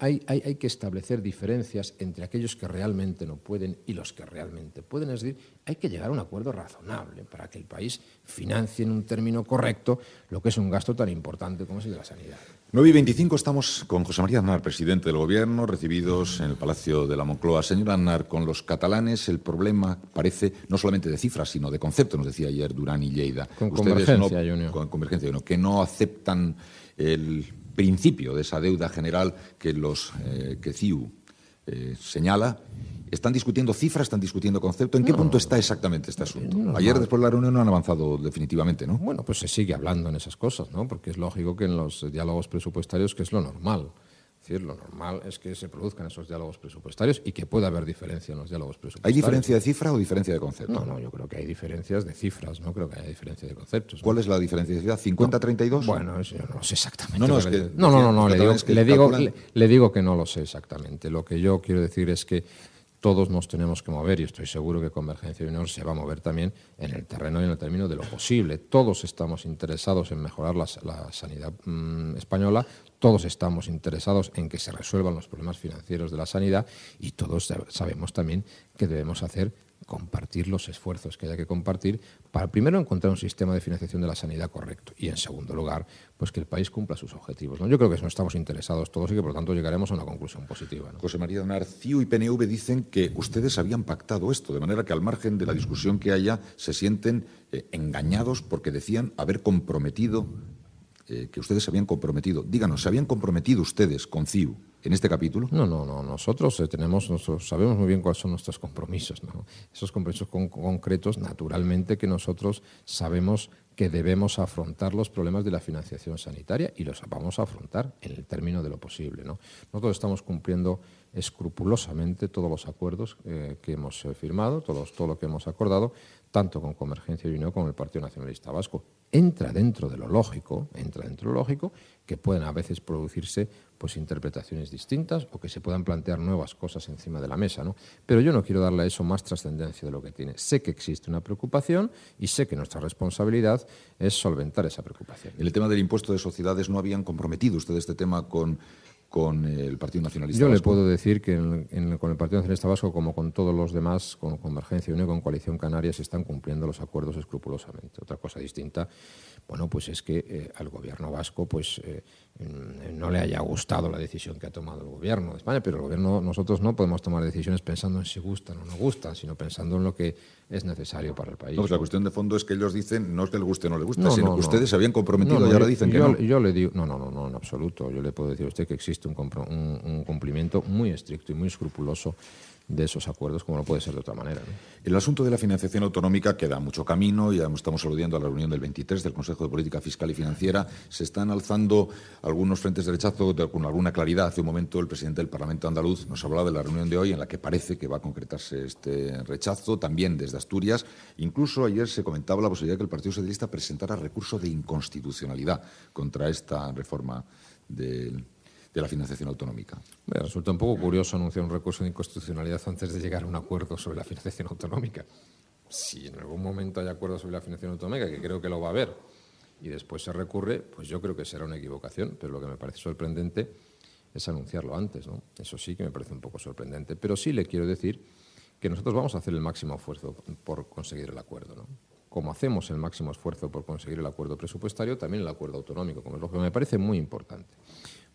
Hay, hay- hay que establecer diferencias entre aquellos que realmente no pueden y los que realmente pueden. Es decir, hay que llegar a un acuerdo razonable para que el país financie en un término correcto lo que es un gasto tan importante como es el de la sanidad. 9 y 25 estamos con José María Aznar, presidente del Gobierno, recibidos en el Palacio de la Moncloa. Señor Aznar, con los catalanes el problema parece no solamente de cifras, sino de concepto, nos decía ayer Durán y Lleida. Con convergencia, no, Con convergencia, que no aceptan el principio de esa deuda general que, los, eh, que CIU eh, señala ¿Están discutiendo cifras? ¿Están discutiendo concepto? ¿En qué punto está exactamente este asunto? Ayer, después de la reunión, no han avanzado definitivamente, ¿no? Bueno, pues se sigue hablando en esas cosas, ¿no? Porque es lógico que en los diálogos presupuestarios, que es lo normal. Es decir, lo normal es que se produzcan esos diálogos presupuestarios y que pueda haber diferencia en los diálogos presupuestarios. ¿Hay diferencia de cifra o diferencia de concepto? No, no, yo creo que hay diferencias de cifras, no creo que haya diferencia de conceptos. ¿Cuál es la diferencia de cifra? ¿50-32? bueno, eso yo no lo sé exactamente. No, no, no, le, digo, le, digo, le digo que no lo sé exactamente. Lo que yo quiero decir es que todos nos tenemos que mover y estoy seguro que Convergencia y Unión se va a mover también en el terreno y en el término de lo posible. Todos estamos interesados en mejorar la, sanidad mm, española, todos estamos interesados en que se resuelvan los problemas financieros de la sanidad y todos sabemos también que debemos hacer compartir los esfuerzos que haya que compartir para primero encontrar un sistema de financiación de la sanidad correcto y en segundo lugar pues que el país cumpla sus objetivos. ¿no? Yo creo que eso estamos interesados todos y que por lo tanto llegaremos a una conclusión positiva. José María Donar, CIU y PNV dicen que ustedes habían pactado esto, de manera que al margen de la discusión que haya se sienten eh, engañados porque decían haber comprometido, eh, que ustedes se habían comprometido. Díganos, ¿se habían comprometido ustedes con CIU en este capítulo? No, no, no. Nosotros eh, tenemos, nosotros sabemos muy bien cuáles son nuestros compromisos. Esos compromisos concretos, naturalmente, que nosotros sabemos que debemos afrontar los problemas de la financiación sanitaria y los vamos a afrontar en el término de lo posible. ¿no? Nosotros estamos cumpliendo escrupulosamente todos los acuerdos eh, que hemos eh, firmado, todos, todo lo que hemos acordado, tanto con Convergencia y Unión como el Partido Nacionalista Vasco. Entra dentro de lo lógico, entra dentro de lo lógico que pueden a veces producirse pues interpretaciones distintas o que se puedan plantear nuevas cosas encima de la mesa, ¿no? Pero yo no quiero darle a eso más trascendencia de lo que tiene. Sé que existe una preocupación y sé que nuestra responsabilidad es solventar esa preocupación. En el tema del impuesto de sociedades no habían comprometido ustedes este tema con con el Partido Nacionalista Yo le puedo decir que con el Partido Nacionalista Vasco, como con todos los demás, con Convergencia y Unión, con Coalición Canaria, se están cumpliendo los acuerdos escrupulosamente. Otra cosa distinta, bueno, pues es que eh, al gobierno vasco pues eh, no le haya gustado la decisión que ha tomado el gobierno de España, pero el gobierno, nosotros no podemos tomar decisiones pensando en si gustan o no gustan, sino pensando en lo que es necesario para el país. No, pues la cuestión de fondo es que ellos dicen no es que le guste o no le gusta, sino que ustedes se habían comprometido y ahora dicen que no. Yo le digo, no, no, no, no, en absoluto. Yo le puedo decir a usted que existe un, un cumplimiento muy estricto y muy escrupuloso de esos acuerdos, como no puede ser de otra manera. El asunto de la financiación autonómica queda mucho camino, ya estamos aludiendo a la reunión del 23 del Consejo de Política Fiscal y Financiera. Se están alzando algunos frentes de rechazo con alguna claridad. Hace un momento el presidente del Parlamento andaluz nos hablaba de la reunión de hoy en la que parece que va a concretarse este rechazo, también desde Asturias. Incluso ayer se comentaba la posibilidad de que el Partido Socialista presentara recurso de inconstitucionalidad contra esta reforma del de la financiación autonómica. Resulta un poco curioso anunciar un recurso de inconstitucionalidad antes de llegar a un acuerdo sobre la financiación autonómica. Si en algún momento hay acuerdo sobre la financiación autonómica, que creo que lo va a haber, y después se recurre, pues yo creo que será una equivocación, pero lo que me parece sorprendente es anunciarlo antes. ¿no? Eso sí que me parece un poco sorprendente, pero sí le quiero decir que nosotros vamos a hacer el máximo esfuerzo por conseguir el acuerdo. ¿no? Como hacemos el máximo esfuerzo por conseguir el acuerdo presupuestario, también el acuerdo autonómico, como es lo que me parece muy importante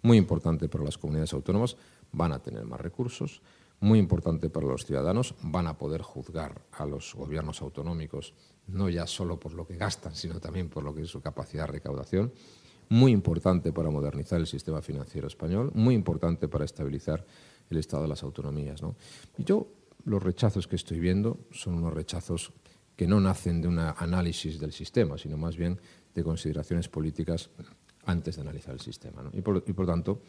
muy importante para las comunidades autónomas, van a tener más recursos, muy importante para los ciudadanos, van a poder juzgar a los gobiernos autonómicos no ya solo por lo que gastan, sino también por lo que es su capacidad de recaudación, muy importante para modernizar el sistema financiero español, muy importante para estabilizar el estado de las autonomías. Y yo los rechazos que estoy viendo son unos rechazos que no nacen de un análisis del sistema, sino más bien de consideraciones políticas antes de analizar el sistema. Y, por, y, por, tanto,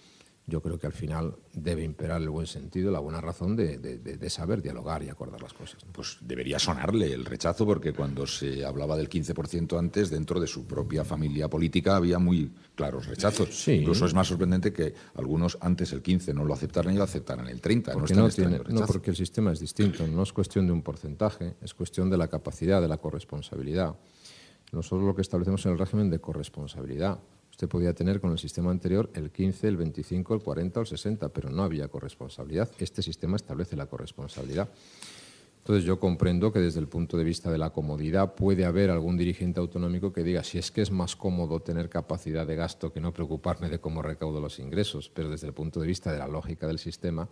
yo creo que al final debe imperar el buen sentido, la buena razón de, saber dialogar y acordar las cosas. Pues debería sonarle el rechazo, porque cuando se hablaba del 15% antes, dentro de su propia familia política había muy claros rechazos. Incluso es más sorprendente que algunos antes el 15 no lo aceptaran y lo aceptaran el 30. Porque no, tiene, no, porque el sistema es distinto, no es cuestión de un porcentaje, es cuestión de la capacidad, de la corresponsabilidad. Nosotros lo que establecemos en el régimen de corresponsabilidad Usted podía tener con el sistema anterior el 15, el 25, el 40 o el 60, pero no había corresponsabilidad. Este sistema establece la corresponsabilidad. Entonces yo comprendo que desde el punto de vista de la comodidad puede haber algún dirigente autonómico que diga si es que es más cómodo tener capacidad de gasto que no preocuparme de cómo recaudo los ingresos, pero desde el punto de vista de la lógica del sistema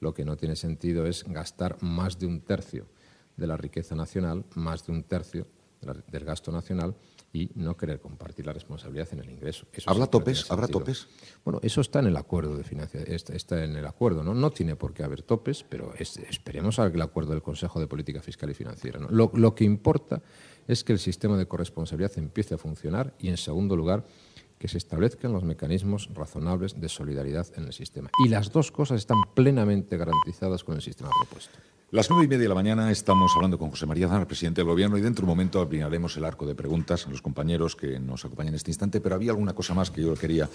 lo que no tiene sentido es gastar más de un tercio de la riqueza nacional, más de un tercio del gasto nacional y no querer compartir la responsabilidad en el ingreso. ¿Habrá topes? ¿Habrá topes? Bueno, eso está en el acuerdo de financiación, está, en el acuerdo, ¿no? No tiene por qué haber topes, pero esperemos a el acuerdo del Consejo de Política Fiscal y Financiera. Lo, lo que importa es que el sistema de corresponsabilidad empiece a funcionar y, en segundo lugar, que se establezcan los mecanismos razonables de solidaridad en el sistema. Y las dos cosas están plenamente garantizadas con el sistema propuesto. Las nueve y media de la mañana estamos hablando con José María Zana, presidente del Gobierno, y dentro de un momento abriremos el arco de preguntas a los compañeros que nos acompañan en este instante, pero había alguna cosa más que yo quería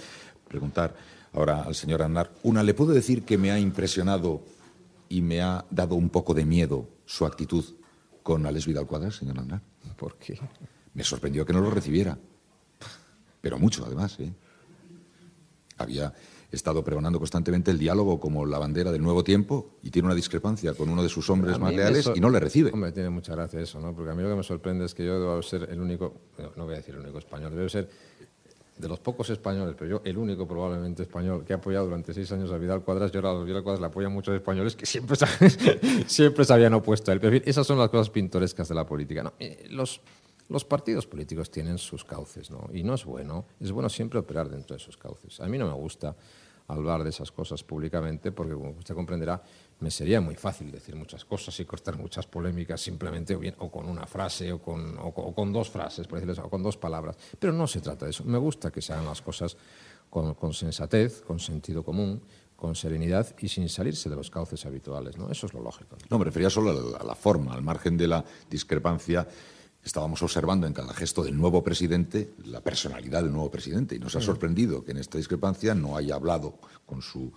preguntar ahora al señor Aznar. Una, ¿le puedo decir que me ha impresionado y me ha dado un poco de miedo su actitud con Alex Vidal Cuadras, señor Aznar? ¿Por qué? Me sorprendió que no lo recibiera, pero mucho además. ¿eh? Había estado pregonando constantemente el diálogo como la bandera del nuevo tiempo y tiene una discrepancia con uno de sus hombres más leales y no le recibe. Hombre, tiene mucha gracia eso, ¿no? Porque a mí lo que me sorprende es que yo debo ser el único, no voy a decir el único español, debo ser de los pocos españoles, pero yo el único probablemente español que ha apoyado durante seis años a Vidal Cuadras, yo a Vidal Cuadras le apoyan muchos españoles que siempre, siempre se habían opuesto a él. Pero esas son las cosas pintorescas de la política. ¿no? Eh, los, los partidos políticos tienen sus cauces, ¿no? Y no es bueno, es bueno siempre operar dentro de esos cauces. A mí no me gusta hablar de esas cosas públicamente, porque como usted comprenderá, me sería muy fácil decir muchas cosas y cortar muchas polémicas simplemente o, con una frase o con, dos frases, por decirlo o con dos palabras. Pero no se trata de eso. Me gusta que se hagan las cosas con, sensatez, con sentido común, con serenidad y sin salirse de los cauces habituales. ¿no? Eso es lo lógico. No, me refería solo a la forma, al margen de la discrepancia estábamos observando en cada gesto del nuevo presidente la personalidad del nuevo presidente y nos ha sorprendido que en esta discrepancia no haya hablado con su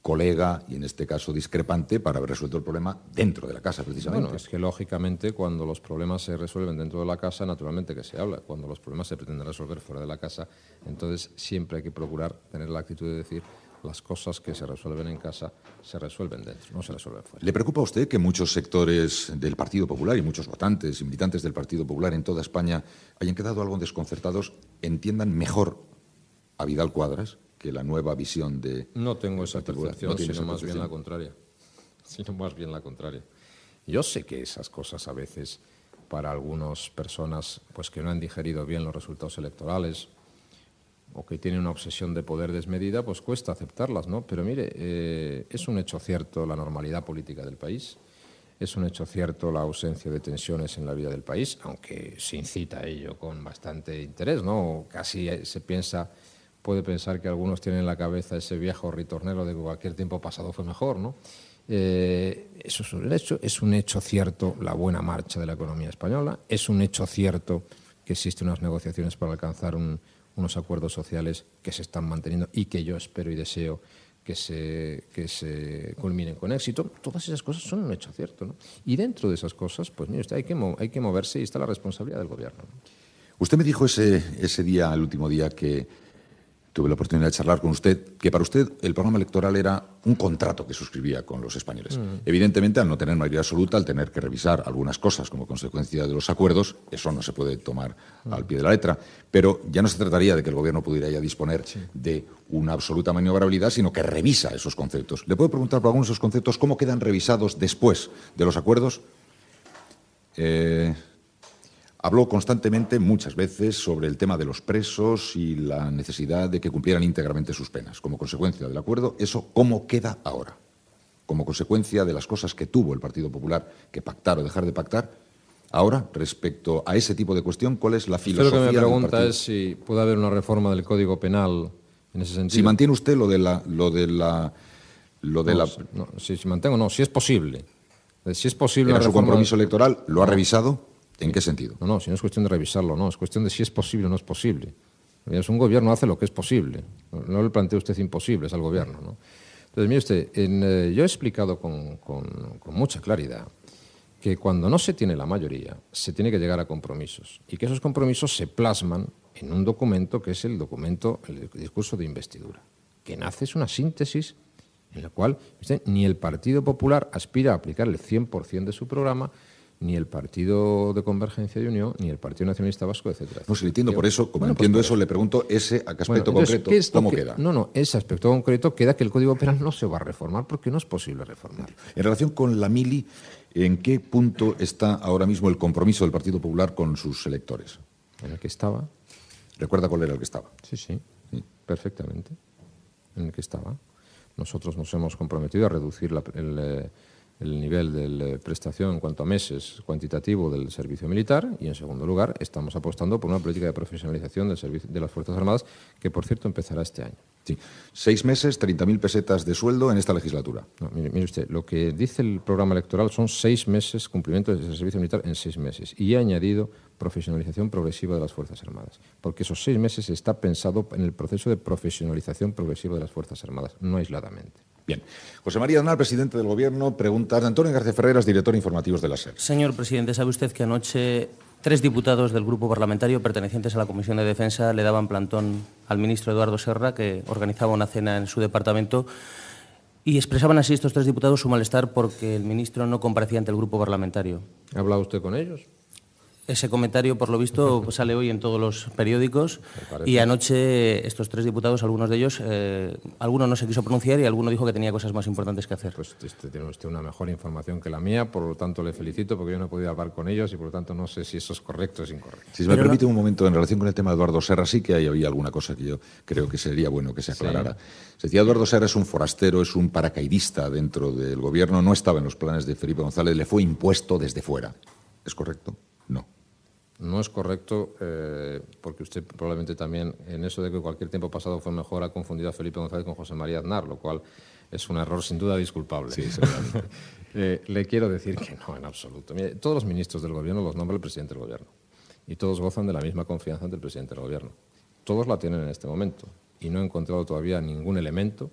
colega y en este caso discrepante para haber resuelto el problema dentro de la casa precisamente. Bueno, es que lógicamente cuando los problemas se resuelven dentro de la casa, naturalmente que se habla. Cuando los problemas se pretenden resolver fuera de la casa, entonces siempre hay que procurar tener la actitud de decir las cosas que se resuelven en casa se resuelven dentro, no se resuelven fuera. ¿Le preocupa a usted que muchos sectores del Partido Popular y muchos votantes y militantes del Partido Popular en toda España hayan quedado algo desconcertados, entiendan mejor a Vidal Cuadras que la nueva visión de... No tengo esa percepción, sino más bien la contraria. Sino más bien la contraria. Yo sé que esas cosas a veces para algunas personas pues que no han digerido bien los resultados electorales o que tiene una obsesión de poder desmedida, pues cuesta aceptarlas, ¿no? Pero mire, eh, es un hecho cierto la normalidad política del país, es un hecho cierto la ausencia de tensiones en la vida del país, aunque se incita a ello con bastante interés, ¿no? Casi se piensa, puede pensar que algunos tienen en la cabeza ese viejo ritornero de que cualquier tiempo pasado fue mejor, ¿no? Eh, eso es un hecho, es un hecho cierto la buena marcha de la economía española, es un hecho cierto que existen unas negociaciones para alcanzar un, unos acuerdos sociales que se están manteniendo y que yo espero y deseo que se, que se culminen con éxito. Todas esas cosas son un hecho cierto. ¿no? Y dentro de esas cosas, pues mire usted, hay que, hay que moverse y está la responsabilidad del Gobierno. Usted me dijo ese, ese día, el último día, que tuve la oportunidad de charlar con usted, que para usted el programa electoral era un contrato que suscribía con los españoles. Mm. Evidentemente, al no tener mayoría absoluta, al tener que revisar algunas cosas como consecuencia de los acuerdos, eso no se puede tomar mm. al pie de la letra. Pero ya no se trataría de que el Gobierno pudiera ya disponer de una absoluta maniobrabilidad, sino que revisa esos conceptos. ¿Le puedo preguntar por algunos de esos conceptos cómo quedan revisados después de los acuerdos? Eh, Habló constantemente, muchas veces, sobre el tema de los presos y la necesidad de que cumplieran íntegramente sus penas. Como consecuencia del acuerdo, ¿eso cómo queda ahora? Como consecuencia de las cosas que tuvo el Partido Popular que pactar o dejar de pactar, ahora, respecto a ese tipo de cuestión, ¿cuál es la filosofía? Usted lo que me pregunta es si puede haber una reforma del Código Penal en ese sentido. Si mantiene usted lo de la... Lo de la, lo de no, la... No, si, si, mantengo, no, si es posible. Si es posible... ¿Era su compromiso electoral? ¿Lo ha revisado? ¿En qué sentido? No, no, si no es cuestión de revisarlo, no, es cuestión de si es posible o no es posible. Un gobierno hace lo que es posible. No le plantee usted imposible, es al gobierno. ¿no? Entonces, mire usted, eh, yo he explicado con, con, con, mucha claridad que cuando no se tiene la mayoría, se tiene que llegar a compromisos y que esos compromisos se plasman en un documento que es el documento, el discurso de investidura, que nace, es una síntesis en la cual ni el Partido Popular aspira a aplicar el 100% de su programa, ni el Partido de Convergencia y Unión, ni el Partido Nacionalista Vasco, etcétera. No, si entiendo por eso, como pues entiendo eso, le pregunto ese aspecto concreto, ¿cómo queda? No, no, ese aspecto concreto queda que el Código Penal no se va a reformar porque no es posible reformar. En relación con la mili, ¿en qué punto está ahora mismo el compromiso del Partido Popular con sus electores? En el que estaba. ¿Recuerda cuál era el que estaba? Sí, sí, perfectamente. En el que estaba. Nosotros nos hemos comprometido a reducir el, eh, el nivel de prestación en cuanto a meses cuantitativo del servicio militar y, en segundo lugar, estamos apostando por una política de profesionalización del servicio, de las Fuerzas Armadas que, por cierto, empezará este año. Sí. Seis meses, 30.000 pesetas de sueldo en esta legislatura. mire, usted, lo que dice el programa electoral son seis meses, cumplimiento del servicio militar en seis meses. Y he añadido profesionalización progresiva de las Fuerzas Armadas. Porque esos seis meses está pensado en el proceso de profesionalización progresiva de las Fuerzas Armadas, no aisladamente. Bien. José María Aznar, presidente del Gobierno, pregunta a Antonio García Ferreras, director informativo de la SER. Señor presidente, ¿sabe usted que anoche tres diputados del grupo parlamentario pertenecientes a la Comisión de Defensa le daban plantón al ministro Eduardo Serra, que organizaba una cena en su departamento, y expresaban así estos tres diputados su malestar porque el ministro no comparecía ante el grupo parlamentario? ¿Ha hablado usted con ellos? Ese comentario, por lo visto, sale hoy en todos los periódicos y anoche estos tres diputados, algunos de ellos, eh, alguno no se quiso pronunciar y alguno dijo que tenía cosas más importantes que hacer. Pues este, tiene usted una mejor información que la mía, por lo tanto le felicito porque yo no he podido hablar con ellos y por lo tanto no sé si eso es correcto o es incorrecto. Si me permite un momento, en relación con el tema de Eduardo Serra, sí que hay, había alguna cosa que yo creo que sería bueno que se aclarara. Se decía, Eduardo Serra es un forastero, es un paracaidista dentro del gobierno, no estaba en los planes de Felipe González, le fue impuesto desde fuera. ¿Es correcto? No. No es correcto, eh, porque usted probablemente también, en eso de que cualquier tiempo pasado fue mejor, ha confundido a Felipe González con José María Aznar, lo cual es un error sin duda disculpable. Sí, eh, le quiero decir que no, en absoluto. todos los ministros del Gobierno los nombra el presidente del Gobierno y todos gozan de la misma confianza ante el presidente del Gobierno. Todos la tienen en este momento y no he encontrado todavía ningún elemento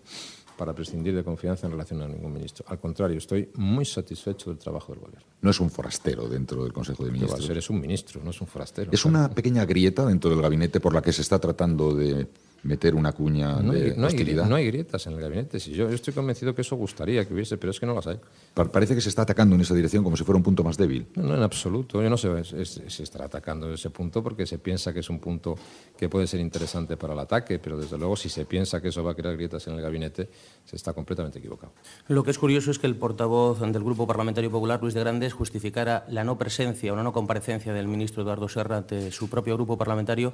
para prescindir de confianza en relación a ningún ministro. Al contrario, estoy muy satisfecho del trabajo del Gobierno. No es un forastero dentro del Consejo de Ministros. Va a ser, es un ministro, no es un forastero. Es una pequeña grieta dentro del gabinete por la que se está tratando de meter una cuña no de hay, no hostilidad. Hay, no hay grietas en el gabinete. Si yo, estoy convencido que eso gustaría que hubiese, pero es que no las hay. Parece que se está atacando en esa dirección como si fuera un punto más débil. No, no en absoluto. Yo no sé si se está atacando en ese punto porque se piensa que es un punto que puede ser interesante para el ataque, pero desde luego si se piensa que eso va a crear grietas en el gabinete, se está completamente equivocado. Lo que es curioso es que el portavoz del Grupo Parlamentario Popular, Luis de Grandes, justificara la no presencia o la no comparecencia del ministro Eduardo Serra ante su propio grupo parlamentario,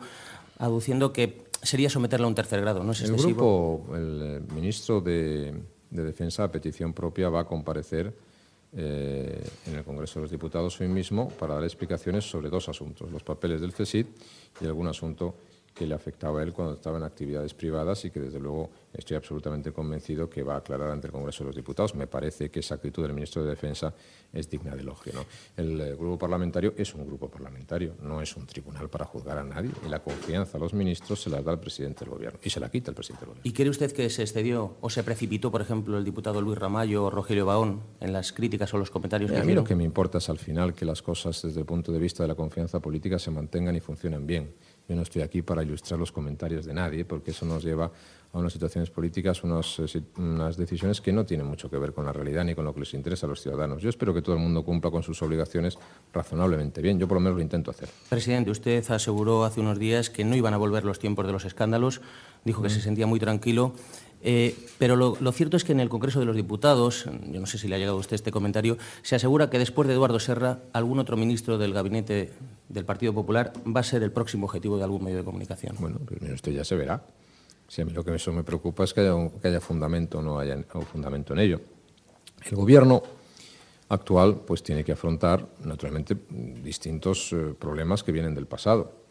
aduciendo que sería someterla a un tercer grado. ¿no es el grupo, el eh, ministro de, Defensa, a petición propia, va a comparecer eh, en el Congreso de los Diputados hoy mismo para dar explicaciones sobre dos asuntos, los papeles del CESID y algún asunto que le afectaba a él cuando estaba en actividades privadas y que desde luego estoy absolutamente convencido que va a aclarar ante el Congreso de los Diputados. Me parece que esa actitud del ministro de Defensa es digna de elogio. El eh, grupo parlamentario es un grupo parlamentario, no es un tribunal para juzgar a nadie y la confianza a los ministros se la da el presidente del Gobierno y se la quita el presidente del Gobierno. ¿Y cree usted que se excedió o se precipitó, por ejemplo, el diputado Luis Ramallo o Rogelio Baón en las críticas o los comentarios? a mí lo que me importa es al final que las cosas desde el punto de vista de la confianza política se mantengan y funcionen bien yo no estoy aquí para ilustrar los comentarios de nadie, porque eso nos lleva a unas situaciones políticas, unas, eh, unas, decisiones que no tienen mucho que ver con la realidad ni con lo que les interesa a los ciudadanos. Yo espero que todo el mundo cumpla con sus obligaciones razonablemente bien. Yo por lo menos lo intento hacer. Presidente, usted aseguró hace unos días que no iban a volver los tiempos de los escándalos. Dijo que se sentía muy tranquilo. Eh, pero lo, cierto es que en el Congreso de los Diputados, yo no sé si le ha llegado a usted este comentario, se asegura que después de Eduardo Serra, algún otro ministro del gabinete del Partido Popular va a ser el próximo objetivo de algún medio de comunicación. Bueno, pues usted ya se verá. Si a mí lo que eso me preocupa es que haya, que haya fundamento o no haya fundamento en ello. El Gobierno actual pues tiene que afrontar, naturalmente, distintos eh, problemas que vienen del pasado.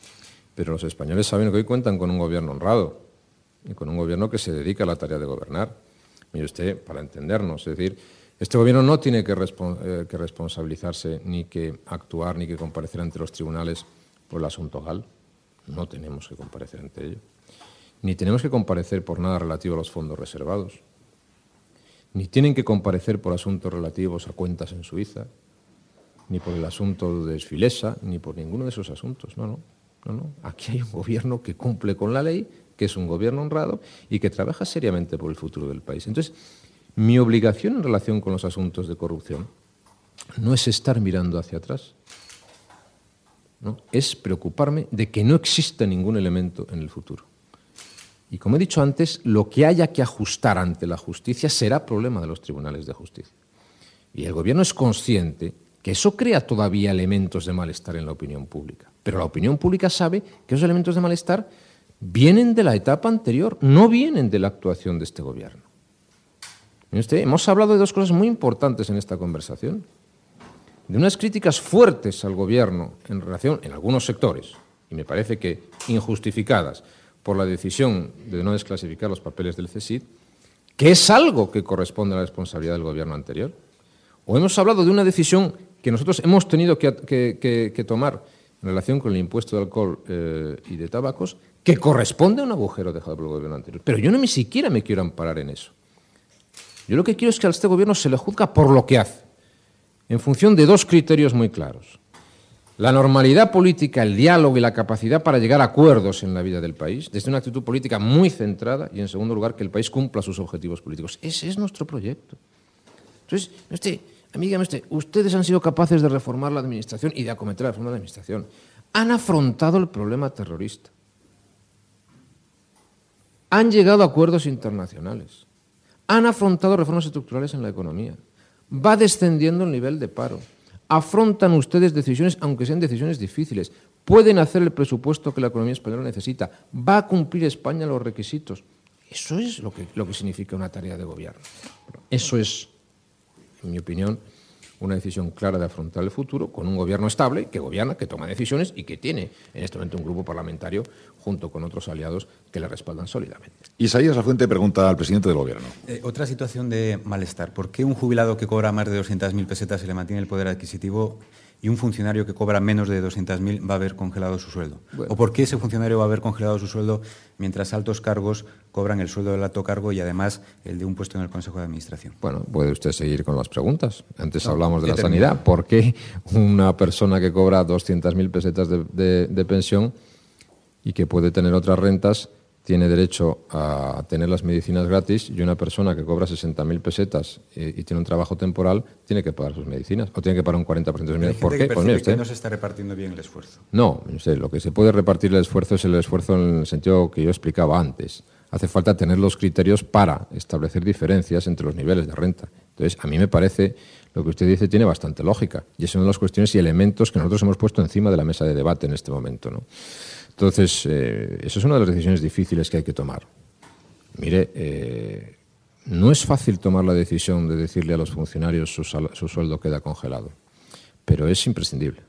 Pero los españoles saben que hoy cuentan con un gobierno honrado, y con un gobierno que se dedica a la tarea de gobernar. Mire usted, para entendernos, es decir, este gobierno no tiene que, eh, que responsabilizarse ni que actuar ni que comparecer ante los tribunales por el asunto GAL. No tenemos que comparecer ante ello. Ni tenemos que comparecer por nada relativo a los fondos reservados. Ni tienen que comparecer por asuntos relativos a cuentas en Suiza, ni por el asunto de Desfilesa, ni por ninguno de esos asuntos. No, no, no, no. Aquí hay un gobierno que cumple con la ley que es un gobierno honrado y que trabaja seriamente por el futuro del país. Entonces, Mi obligación en relación con los asuntos de corrupción no es estar mirando hacia atrás, ¿no? es preocuparme de que no exista ningún elemento en el futuro. Y como he dicho antes, lo que haya que ajustar ante la justicia será problema de los tribunales de justicia. Y el Gobierno es consciente que eso crea todavía elementos de malestar en la opinión pública. Pero la opinión pública sabe que esos elementos de malestar vienen de la etapa anterior, no vienen de la actuación de este Gobierno. Hemos hablado de dos cosas muy importantes en esta conversación. De unas críticas fuertes al Gobierno en relación, en algunos sectores, y me parece que injustificadas, por la decisión de no desclasificar los papeles del CSID, que es algo que corresponde a la responsabilidad del Gobierno anterior. O hemos hablado de una decisión que nosotros hemos tenido que, tomar en relación con el impuesto de alcohol eh, y de tabacos, que corresponde a un agujero dejado por el Gobierno anterior. Pero yo no ni siquiera me quiero amparar en eso. Yo lo que quiero es que a este Gobierno se le juzga por lo que hace, en función de dos criterios muy claros. La normalidad política, el diálogo y la capacidad para llegar a acuerdos en la vida del país, desde una actitud política muy centrada y, en segundo lugar, que el país cumpla sus objetivos políticos. Ese es nuestro proyecto. Entonces, usted, amiga, ustedes han sido capaces de reformar la administración y de acometer la reforma de la administración. Han afrontado el problema terrorista. Han llegado a acuerdos internacionales. Han afrontado reformas estructurales en la economía. Va descendiendo el nivel de paro afrontan ustedes decisiones, aunque sean decisiones difíciles. Pueden hacer el presupuesto que la economía española necesita. Va a cumplir España los requisitos. Eso es lo que, lo que significa una tarea de gobierno. Eso es, en mi opinión, una decisión clara de afrontar el futuro con un gobierno estable que gobierna, que toma decisiones y que tiene en este momento un grupo parlamentario junto con otros aliados que le respaldan sólidamente. Isaías Fuente pregunta al presidente del gobierno. Eh, otra situación de malestar. ¿Por qué un jubilado que cobra más de 200.000 pesetas se le mantiene el poder adquisitivo y un funcionario que cobra menos de 200.000 va a haber congelado su sueldo? ¿O por qué ese funcionario va a haber congelado su sueldo mientras altos cargos cobran el sueldo del alto cargo y además el de un puesto en el Consejo de Administración? Bueno, puede usted seguir con las preguntas. Antes hablamos de la sanidad. ¿Por qué una persona que cobra 200.000 pesetas de pensión y que puede tener otras rentas tiene derecho a tener las medicinas gratis y una persona que cobra 60.000 pesetas y, tiene un trabajo temporal tiene que pagar sus medicinas o tiene que pagar un 40% de sus medicinas. ¿Por qué? Pues usted, no se está repartiendo bien el esfuerzo. No, usted, lo que se puede repartir el esfuerzo es el esfuerzo en el sentido que yo explicaba antes. Hace falta tener los criterios para establecer diferencias entre los niveles de renta. Entonces, a mí me parece lo que usted dice tiene bastante lógica y es una de las cuestiones y elementos que nosotros hemos puesto encima de la mesa de debate en este momento. ¿no? Entonces, eh, esa es una de las decisiones difíciles que hay que tomar. Mire, eh, no es fácil tomar la decisión de decirle a los funcionarios su, su, sueldo queda congelado, pero es imprescindible.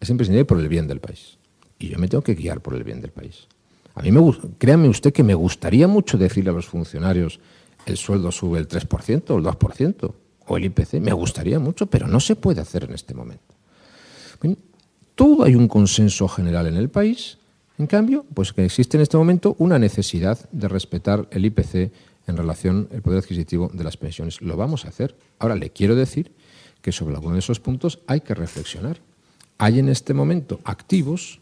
Es imprescindible por el bien del país. Y yo me tengo que guiar por el bien del país. A mí me créame usted que me gustaría mucho decirle a los funcionarios el sueldo sube el 3% o el 2% o el IPC. Me gustaría mucho, pero no se puede hacer en este momento todo hay un consenso general en el país. En cambio, pues que existe en este momento una necesidad de respetar el IPC en relación al poder adquisitivo de las pensiones. Lo vamos a hacer. Ahora le quiero decir que sobre algunos de esos puntos hay que reflexionar. Hay en este momento activos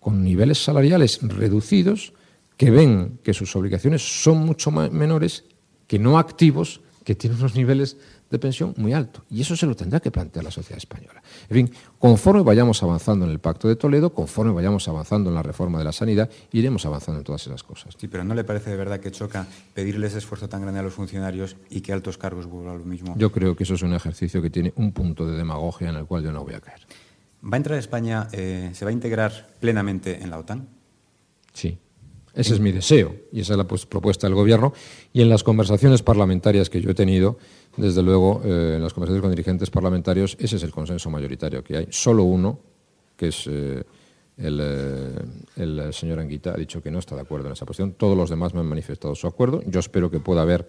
con niveles salariales reducidos que ven que sus obligaciones son mucho menores que no activos que tienen unos niveles de pensión muy alto. Y eso se lo tendrá que plantear la sociedad española. En fin, conforme vayamos avanzando en el Pacto de Toledo, conforme vayamos avanzando en la reforma de la sanidad, iremos avanzando en todas esas cosas. Sí, pero ¿no le parece de verdad que choca pedirles esfuerzo tan grande a los funcionarios y que altos cargos vuelvan lo mismo? Yo creo que eso es un ejercicio que tiene un punto de demagogia en el cual yo no voy a caer. ¿Va a entrar España, eh, se va a integrar plenamente en la OTAN? Sí. Ese es mi deseo y esa es la pues, propuesta del Gobierno. Y en las conversaciones parlamentarias que yo he tenido, desde luego, eh, en las conversaciones con dirigentes parlamentarios, ese es el consenso mayoritario que hay. Solo uno, que es eh, eh, el, señor Anguita, ha dicho que no está de acuerdo en esa posición. Todos los demás me han manifestado su acuerdo. Yo espero que pueda haber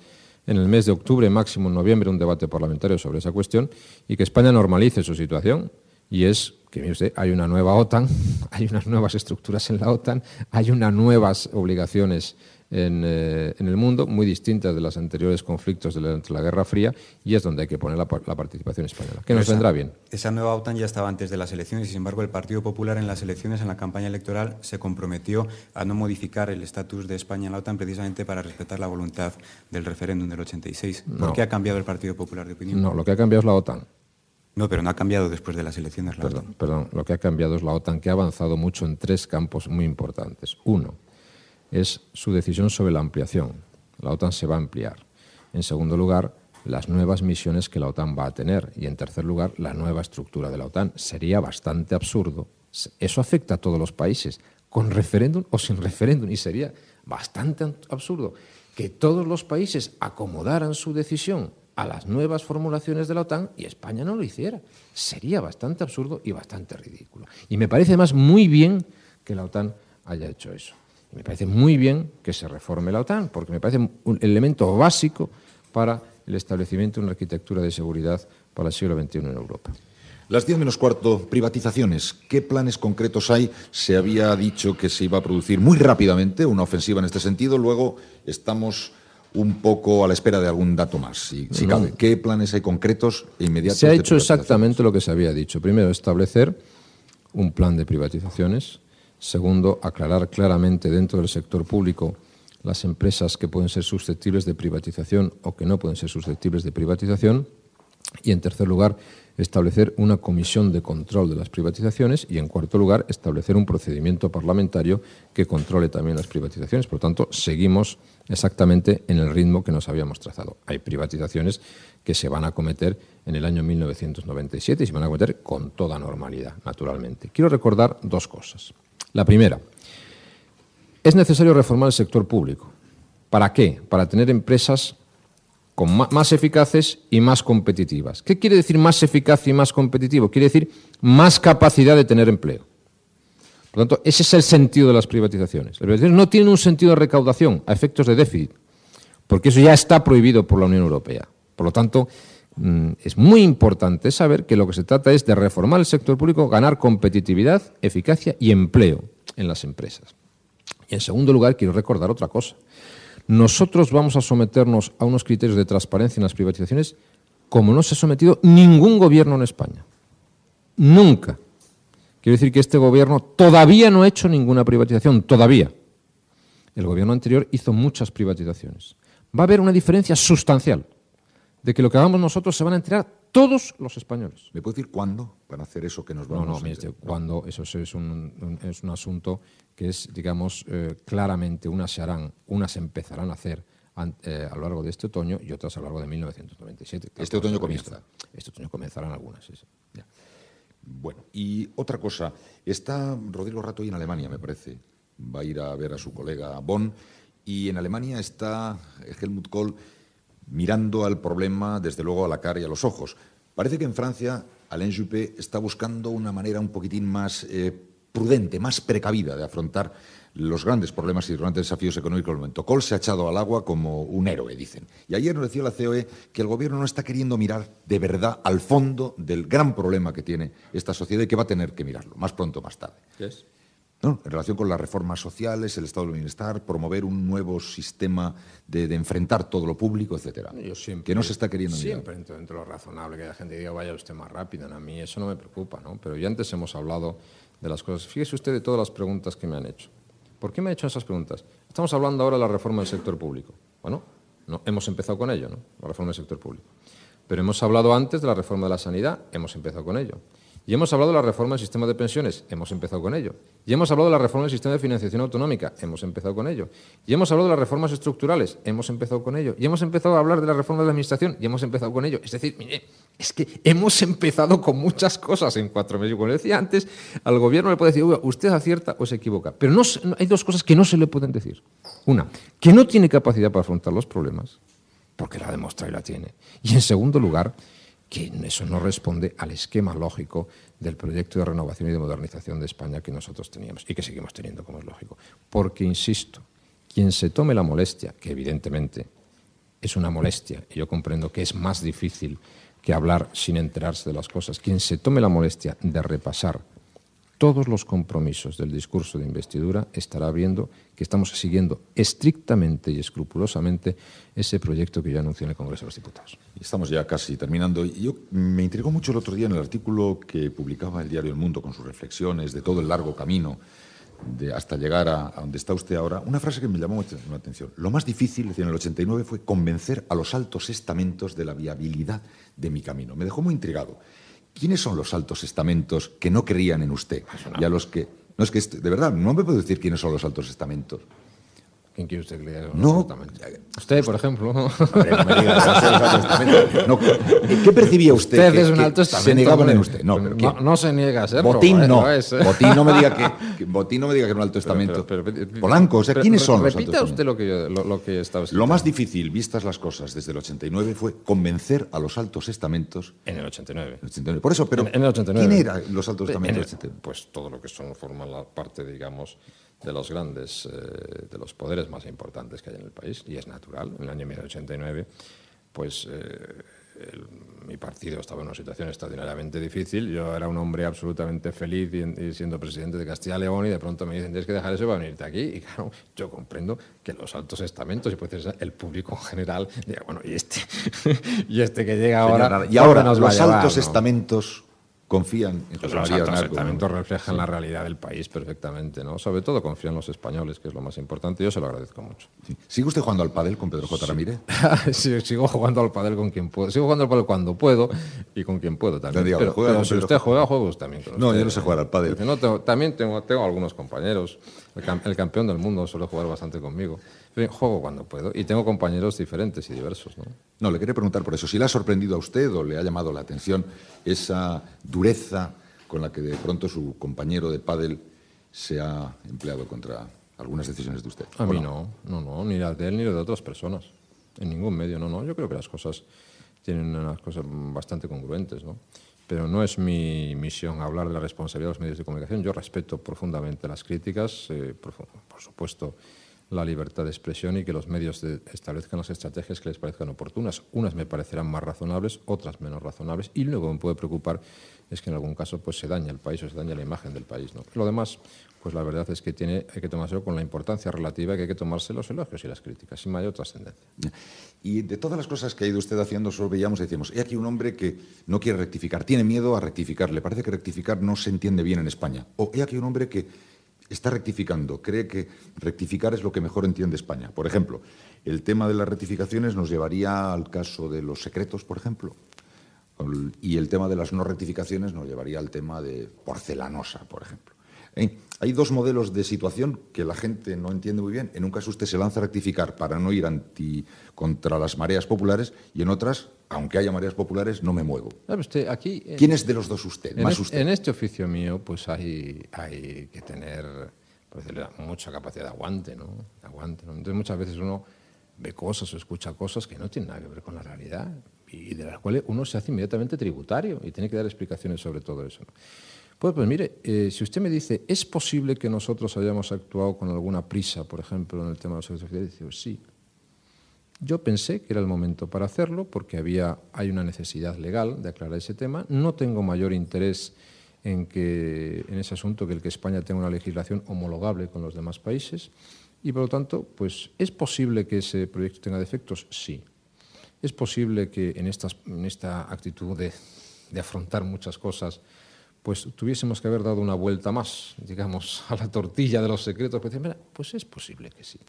en el mes de octubre, máximo en noviembre, un debate parlamentario sobre esa cuestión y que España normalice su situación. Y es que, mire usted, hay una nueva OTAN, hay unas nuevas estructuras en la OTAN, hay unas nuevas obligaciones eh, en, el mundo, muy distintas de los anteriores conflictos de la, la Guerra Fría, y es donde hay que poner la, participación española, que nos vendrá bien. Esa nueva OTAN ya estaba antes de las elecciones y, sin embargo, el Partido Popular en las elecciones, en la campaña electoral, se comprometió a no modificar el estatus de España en la OTAN precisamente para respetar la voluntad del referéndum del 86. ¿Por qué ha cambiado el Partido Popular de opinión? No, lo que ha cambiado es la OTAN. No, pero no ha cambiado después de las elecciones. La perdón, perdón, lo que ha cambiado es la OTAN, que ha avanzado mucho en tres campos muy importantes. Uno, es su decisión sobre la ampliación. La OTAN se va a ampliar. En segundo lugar, las nuevas misiones que la OTAN va a tener. Y en tercer lugar, la nueva estructura de la OTAN. Sería bastante absurdo. Eso afecta a todos los países, con referéndum o sin referéndum. Y sería bastante absurdo que todos los países acomodaran su decisión a las nuevas formulaciones de la OTAN y España no lo hiciera. Sería bastante absurdo y bastante ridículo. Y me parece además muy bien que la OTAN haya hecho eso. Me parece muy bien que se reforme la OTAN, porque me parece un elemento básico para el establecimiento de una arquitectura de seguridad para el siglo XXI en Europa. Las 10 menos cuarto, privatizaciones. ¿Qué planes concretos hay? Se había dicho que se iba a producir muy rápidamente una ofensiva en este sentido. Luego estamos un poco a la espera de algún dato más, si, cabe. ¿Qué planes hay concretos e inmediatos? Se ha hecho exactamente lo que se había dicho. Primero, establecer un plan de privatizaciones Segundo, aclarar claramente dentro del sector público las empresas que pueden ser susceptibles de privatización o que no pueden ser susceptibles de privatización. Y en tercer lugar, establecer una comisión de control de las privatizaciones y en cuarto lugar, establecer un procedimiento parlamentario que controle también las privatizaciones. Por lo tanto, seguimos exactamente en el ritmo que nos habíamos trazado. Hay privatizaciones que se van a cometer en el año 1997 y se van a cometer con toda normalidad, naturalmente. Quiero recordar dos cosas. La primera, es necesario reformar el sector público. ¿Para qué? Para tener empresas más eficaces y más competitivas. ¿Qué quiere decir más eficaz y más competitivo? Quiere decir más capacidad de tener empleo. Por lo tanto, ese es el sentido de las privatizaciones. Las privatizaciones no tienen un sentido de recaudación a efectos de déficit, porque eso ya está prohibido por la Unión Europea. Por lo tanto, Mm, es muy importante saber que lo que se trata es de reformar el sector público, ganar competitividad, eficacia y empleo en las empresas. Y en segundo lugar, quiero recordar otra cosa. Nosotros vamos a someternos a unos criterios de transparencia en las privatizaciones como no se ha sometido ningún gobierno en España. Nunca. Quiero decir que este gobierno todavía no ha hecho ninguna privatización, todavía. El gobierno anterior hizo muchas privatizaciones. Va a haber una diferencia sustancial de que lo que hagamos nosotros se van a enterar todos los españoles. ¿Me puede decir cuándo van a hacer eso que nos vamos no, no, a cuándo, eso es un, es un asunto que es, digamos, eh, claramente unas se harán, unas empezarán a hacer eh, a lo largo de este otoño y otras a lo largo de 1997. Este otoño comienza. Este otoño comenzarán algunas, sí. Bueno, y otra cosa, está Rodrigo Rato en Alemania, me parece. Va a ir a ver a su colega Bonn. Y en Alemania está Helmut Kohl mirando al problema, desde luego, a la cara y a los ojos. Parece que en Francia Alain Juppé está buscando una manera un poquitín más eh, prudente, más precavida de afrontar los grandes problemas y los grandes desafíos económicos del momento. Kohl se ha echado al agua como un héroe, dicen. Y ayer nos decía la COE que el gobierno no está queriendo mirar de verdad al fondo del gran problema que tiene esta sociedad y que va a tener que mirarlo, más pronto o más tarde. ¿Qué es? En relación con las reformas sociales, el estado del bienestar, promover un nuevo sistema de, enfrentar todo lo público, etcétera. que no se está queriendo Siempre dentro de lo razonable que la gente diga vaya usted más rápido. A mí eso no me preocupa, ¿no? Pero ya antes hemos hablado de las cosas. Fíjese usted de todas las preguntas que me han hecho. ¿Por qué me ha hecho esas preguntas? Estamos hablando ahora de la reforma del sector público. Bueno, no, hemos empezado con ello, ¿no? La reforma del sector público. Pero hemos hablado antes de la reforma de la sanidad, hemos empezado con ello. Y hemos hablado de la reforma del sistema de pensiones, hemos empezado con ello. Y hemos hablado de la reforma del sistema de financiación autonómica, hemos empezado con ello. Y hemos hablado de las reformas estructurales, hemos empezado con ello. Y hemos empezado a hablar de la reforma de la administración, y hemos empezado con ello. Es decir, mire, es que hemos empezado con muchas cosas en cuatro meses. Como le decía antes, al gobierno le puede decir, usted acierta o se equivoca. Pero no, hay dos cosas que no se le pueden decir. Una, que no tiene capacidad para afrontar los problemas, porque la demuestra y la tiene. Y en segundo lugar, que eso no responde al esquema lógico del proyecto de renovación y de modernización de España que nosotros teníamos y que seguimos teniendo, como es lógico. Porque, insisto, quien se tome la molestia, que evidentemente es una molestia, y yo comprendo que es más difícil que hablar sin enterarse de las cosas, quien se tome la molestia de repasar todos los compromisos del discurso de investidura, estará viendo que estamos siguiendo estrictamente y escrupulosamente ese proyecto que yo anuncié en el Congreso de los Diputados. Estamos ya casi terminando. Yo me intrigó mucho el otro día en el artículo que publicaba el diario El Mundo con sus reflexiones de todo el largo camino de hasta llegar a, donde está usted ahora, una frase que me llamó mucho la atención. Lo más difícil, decía en el 89, fue convencer a los altos estamentos de la viabilidad de mi camino. Me dejó muy intrigado. ¿Quiénes son los altos estamentos que no creían en usted? Y a los que... No es que, de verdad, no me puedo decir quiénes son los altos estamentos. ¿Quién quiere usted que le diga No. Usted, por ejemplo. ¿Qué percibía usted? Usted que- es un alto Se estamento. negaban hombre. en usted. No, pero no, no se niega a serlo. Botín eh, no. lo es, eh. Botín no me diga que, que- Botín no me diga que es un alto estamento. Pero- pero- pero- Polanco, o sea, ¿quiénes son los Repita altos usted lo que, yo- lo, lo que estaba Lo escribiendo. más difícil, vistas las cosas, desde el 89 fue convencer a los altos estamentos. En el 89. del 89. Por eso, pero En- en el 89. ¿quién eran los altos En estamentos el- del 89? Pues todo lo que son, forman la parte, digamos, de los grandes, eh, de los poderes más importantes que hay en el país, y es natural. En el año 1989, pues eh, el- mi partido estaba en una situación extraordinariamente difícil. Yo era un hombre absolutamente feliz y, y siendo presidente de Castilla y León, y de pronto me dicen, tienes que dejar eso para venirte aquí. Y claro, yo comprendo que los altos estamentos, y puede ser el público en general, diga, bueno, y este, y este que llega ahora. Señora, y ¿dónde ahora, nos va a los llevar, altos no? estamentos confían en José los María estamentos reflejan la realidad del país perfectamente, ¿no? Sobre todo confían los españoles, que es lo más importante. Yo se lo agradezco mucho. Sí. ¿Sigue usted jugando al pádel con Pedro J. Ramírez? Sí, sigo jugando al pádel con quien puedo. Sigo jugando al pádel cuando puedo y con quien puedo también. Pero juega si usted juega, juego usted también con No, usted. yo no sé jugar al pádel. No, tengo- también tengo, tengo algunos compañeros. El, cam- el campeón del mundo suele jugar bastante conmigo. Juego cuando puedo y tengo compañeros diferentes y diversos, ¿no? No, le quería preguntar por eso. Si le ha sorprendido a usted o le ha llamado la atención esa dureza con la que de pronto su compañero de pádel se ha empleado contra algunas decisiones de usted. A ¿O mí no, no, no, ni las de él ni las de otras personas. En ningún medio, no, no. Yo creo que las cosas tienen unas cosas bastante congruentes, ¿no? Pero no es mi misión hablar de la responsabilidad de los medios de comunicación. Yo respeto profundamente las críticas, eh, por supuesto, la libertad de expresión y que los medios establezcan las estrategias que les parezcan oportunas. Unas me parecerán más razonables, otras menos razonables. Y luego me puede preocupar es que en algún caso pues, se daña el país o se daña la imagen del país. ¿no? Lo demás, pues la verdad es que tiene, hay que tomárselo con la importancia relativa que hay que tomarse los elogios y las críticas, sin mayor trascendencia. Y de todas las cosas que ha ido usted haciendo, solo veíamos y decíamos, he aquí un hombre que no quiere rectificar, tiene miedo a rectificar, le parece que rectificar no se entiende bien en España. O he aquí un hombre que está rectificando, cree que rectificar es lo que mejor entiende España. Por ejemplo, el tema de las rectificaciones nos llevaría al caso de los secretos, por ejemplo. Y el tema de las no rectificaciones nos llevaría al tema de porcelanosa, por ejemplo. ¿Eh? Hay dos modelos de situación que la gente no entiende muy bien. En un caso usted se lanza a rectificar para no ir anti, contra las mareas populares y en otras, aunque haya mareas populares, no me muevo. ¿Sabe usted, aquí, en- ¿Quién es de los dos usted? en, Más es- usted. en este oficio mío, pues hay, hay que tener mucha capacidad de aguante, ¿no? De aguante, ¿no? Entonces muchas veces uno ve cosas o escucha cosas que no tienen nada que ver con la realidad y de las cuales uno se hace inmediatamente tributario y tiene que dar explicaciones sobre todo eso. ¿no? Pues, pues mire, eh, si usted me dice, ¿es posible que nosotros hayamos actuado con alguna prisa, por ejemplo, en el tema de los secretos oficiales? Digo, sí. Yo pensé que era el momento para hacerlo porque había, hay una necesidad legal de aclarar ese tema. No tengo mayor interés en, que, en ese asunto que el que España tenga una legislación homologable con los demás países. Y por lo tanto, pues, ¿es posible que ese proyecto tenga defectos? Sí. ¿Es posible que en, en esta actitud de, de afrontar muchas cosas pues tuviésemos que haber dado una vuelta más, digamos, a la tortilla de los secretos. Pues, es posible que sí.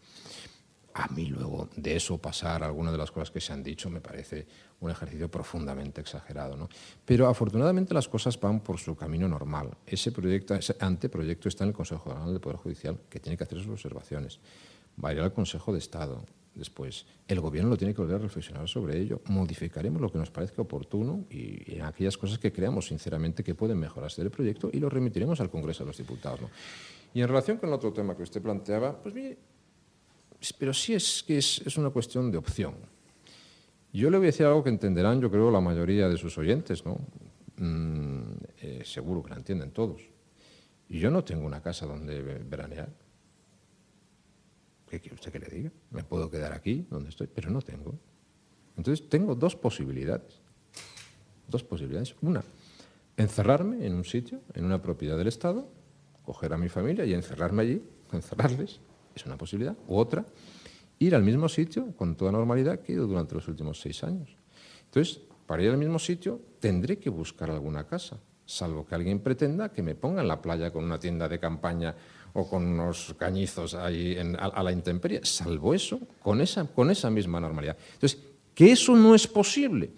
A mí luego de eso pasar alguna de las cosas que se han dicho me parece un ejercicio profundamente exagerado. ¿no? Pero afortunadamente las cosas van por su camino normal. Ese, proyecto, ese anteproyecto está en el Consejo General del Poder Judicial, que tiene que hacer sus observaciones. Va a ir al Consejo de Estado después. El Gobierno lo tiene que volver a reflexionar sobre ello. Modificaremos lo que nos parezca oportuno y, aquellas cosas que creamos sinceramente que pueden mejorarse del proyecto y lo remitiremos al Congreso de los Diputados. Y en relación con el otro tema que usted planteaba, pues mire, pero sí es que es, una cuestión de opción. Yo le voy a decir algo que entenderán, yo creo, la mayoría de sus oyentes, ¿no? Mm, eh, seguro que la entienden todos. Yo no tengo una casa donde veranear. ¿Qué quiere usted que le diga? Me puedo quedar aquí, donde estoy, pero no tengo. Entonces tengo dos posibilidades. Dos posibilidades. Una, encerrarme en un sitio, en una propiedad del Estado, coger a mi familia y encerrarme allí, encerrarles, es una posibilidad. U otra, ir al mismo sitio con toda normalidad que he ido durante los últimos seis años. Entonces, para ir al mismo sitio tendré que buscar alguna casa, salvo que alguien pretenda que me ponga en la playa con una tienda de campaña o con unos cañizos ahí a, la intemperie. Salvo eso, con esa, con esa misma normalidad. Entonces, que eso no es posible.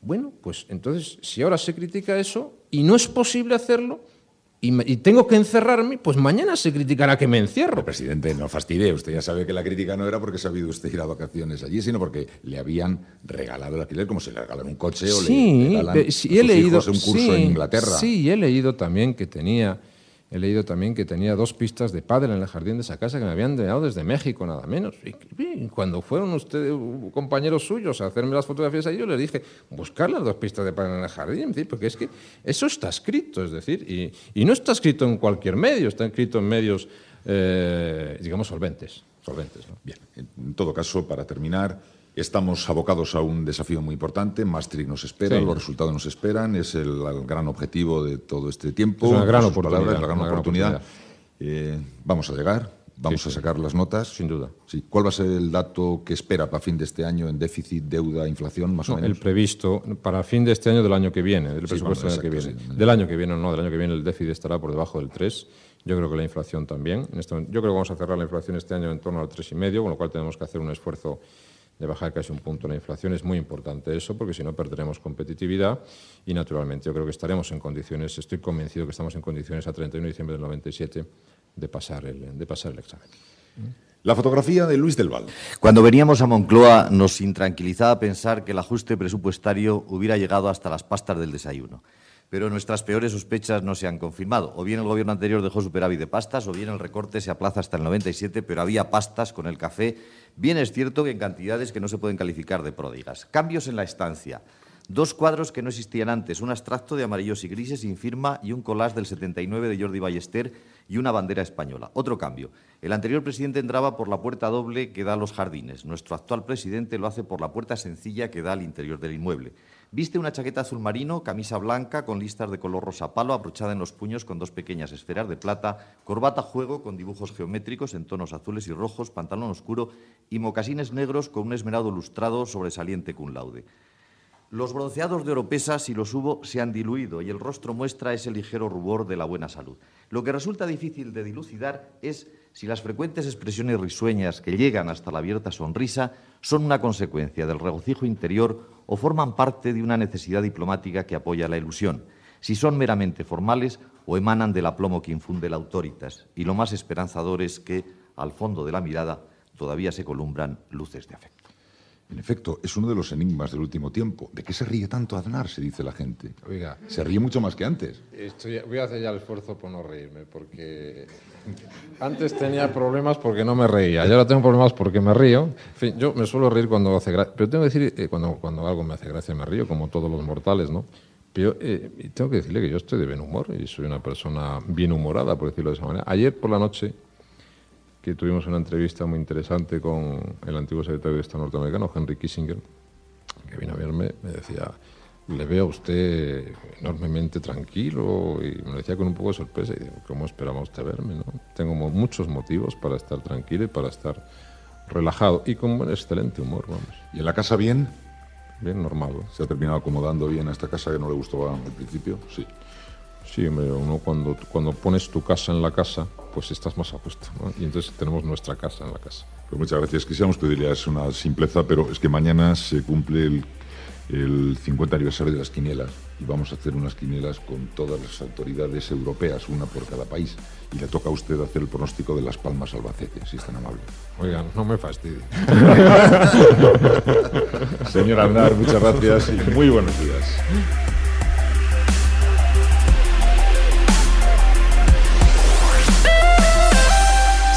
Bueno, pues entonces, si ahora se critica eso y no es posible hacerlo, y, tengo que encerrarme, pues mañana se criticará que me encierro. presidente, no fastidie. Usted ya sabe que la crítica no era porque se ha habido usted ir a vacaciones allí, sino porque le habían regalado el alquiler como si le regalan un coche o le regalan sí, he leído, un curso en Inglaterra. Sí, he leído también que tenía He leído también que tenía dos pistas de pádel en el jardín de esa casa que me habían dado desde México, nada menos. Y, cuando fueron ustedes, compañeros suyos, a hacerme las fotografías a ellos, les dije, buscar las dos pistas de pádel en el jardín, porque es que eso está escrito, es decir, y, no está escrito en cualquier medio, está escrito en medios, eh, digamos, solventes. solventes Bien, en todo caso, para terminar, Estamos abocados a un desafío muy importante. Maastricht nos espera, los resultados nos esperan. Es el, gran objetivo de todo este tiempo. Es una gran oportunidad. gran oportunidad. Eh, vamos a llegar, vamos a sacar las notas. Sin duda. Sí. ¿Cuál va a ser el dato que espera para fin de este año en déficit, deuda, inflación, más o menos? El previsto para fin de este año del año que viene, del presupuesto del año que viene. Del año que viene, no, del año que viene el déficit estará por debajo del 3. Yo creo que la inflación también. Este yo creo que vamos a cerrar la inflación este año en torno al 3,5, con lo cual tenemos que hacer un esfuerzo de bajar casi un punto la inflación. Es muy importante eso porque si no perderemos competitividad y naturalmente yo creo que estaremos en condiciones, estoy convencido que estamos en condiciones a 31 de diciembre del 97 de pasar el, de pasar el examen. La fotografía de Luis del Val. Cuando veníamos a Moncloa nos intranquilizaba pensar que el ajuste presupuestario hubiera llegado hasta las pastas del desayuno pero nuestras peores sospechas no se han confirmado. O bien el gobierno anterior dejó superávit de pastas, o bien el recorte se aplaza hasta el 97, pero había pastas con el café. Bien es cierto que en cantidades que no se pueden calificar de pródigas. Cambios en la estancia. Dos cuadros que no existían antes, un abstracto de amarillos y grises sin firma y un collage del 79 de Jordi Ballester y una bandera española. Otro cambio. El anterior presidente entraba por la puerta doble que da a los jardines. Nuestro actual presidente lo hace por la puerta sencilla que da al interior del inmueble. Viste una chaqueta azul marino, camisa blanca con listas de color rosa palo, abrochada en los puños con dos pequeñas esferas de plata, corbata juego con dibujos geométricos en tonos azules y rojos, pantalón oscuro y mocasines negros con un esmerado lustrado sobresaliente cum laude. Los bronceados de Oropesa, si los hubo, se han diluido y el rostro muestra ese ligero rubor de la buena salud. Lo que resulta difícil de dilucidar es si las frecuentes expresiones risueñas que llegan hasta la abierta sonrisa son una consecuencia del regocijo interior o forman parte de una necesidad diplomática que apoya la ilusión, si son meramente formales o emanan del aplomo que infunde la autoritas, y lo más esperanzador es que, al fondo de la mirada, todavía se columbran luces de afecto. En efecto, es uno de los enigmas del último tiempo. ¿De qué se ríe tanto Aznar? Se dice la gente. Oiga. Se ríe mucho más que antes. voy a hacer ya el esfuerzo por no reírme, porque antes tenía problemas porque no me reía, y ahora tengo problemas porque me río. En fin, yo me suelo reír cuando hace gracia, pero tengo que decir, eh, cuando, cuando algo me hace gracia me río, como todos los mortales, ¿no? Pero eh, tengo que decirle que yo estoy de buen humor y soy una persona bien humorada, por decirlo de esa manera. Ayer por la noche que tuvimos una entrevista muy interesante con el antiguo secretario de Estado norteamericano, Henry Kissinger, que vino a verme, me decía, le veo a usted enormemente tranquilo y me decía con un poco de sorpresa, y digo, ¿cómo esperaba usted verme? No? Tengo muchos motivos para estar tranquilo y para estar relajado y con un excelente humor, vamos. ¿Y en la casa bien? Bien, normal. ¿Se ha terminado acomodando bien a esta casa que no le gustó al principio? Sí. Sí, uno cuando, cuando pones tu casa en la casa, pues estás más a puesto. Y entonces tenemos nuestra casa en la casa. Pues muchas gracias. Quisiéramos pedirles una simpleza, pero es que mañana se cumple el, el 50 aniversario de las quinielas y vamos a hacer unas quinielas con todas las autoridades europeas, una por cada país. Y le toca a usted hacer el pronóstico de Las Palmas Albacete, si es tan amable. Oigan, no me fastidie. Señor Andar, muchas gracias y muy buenos días.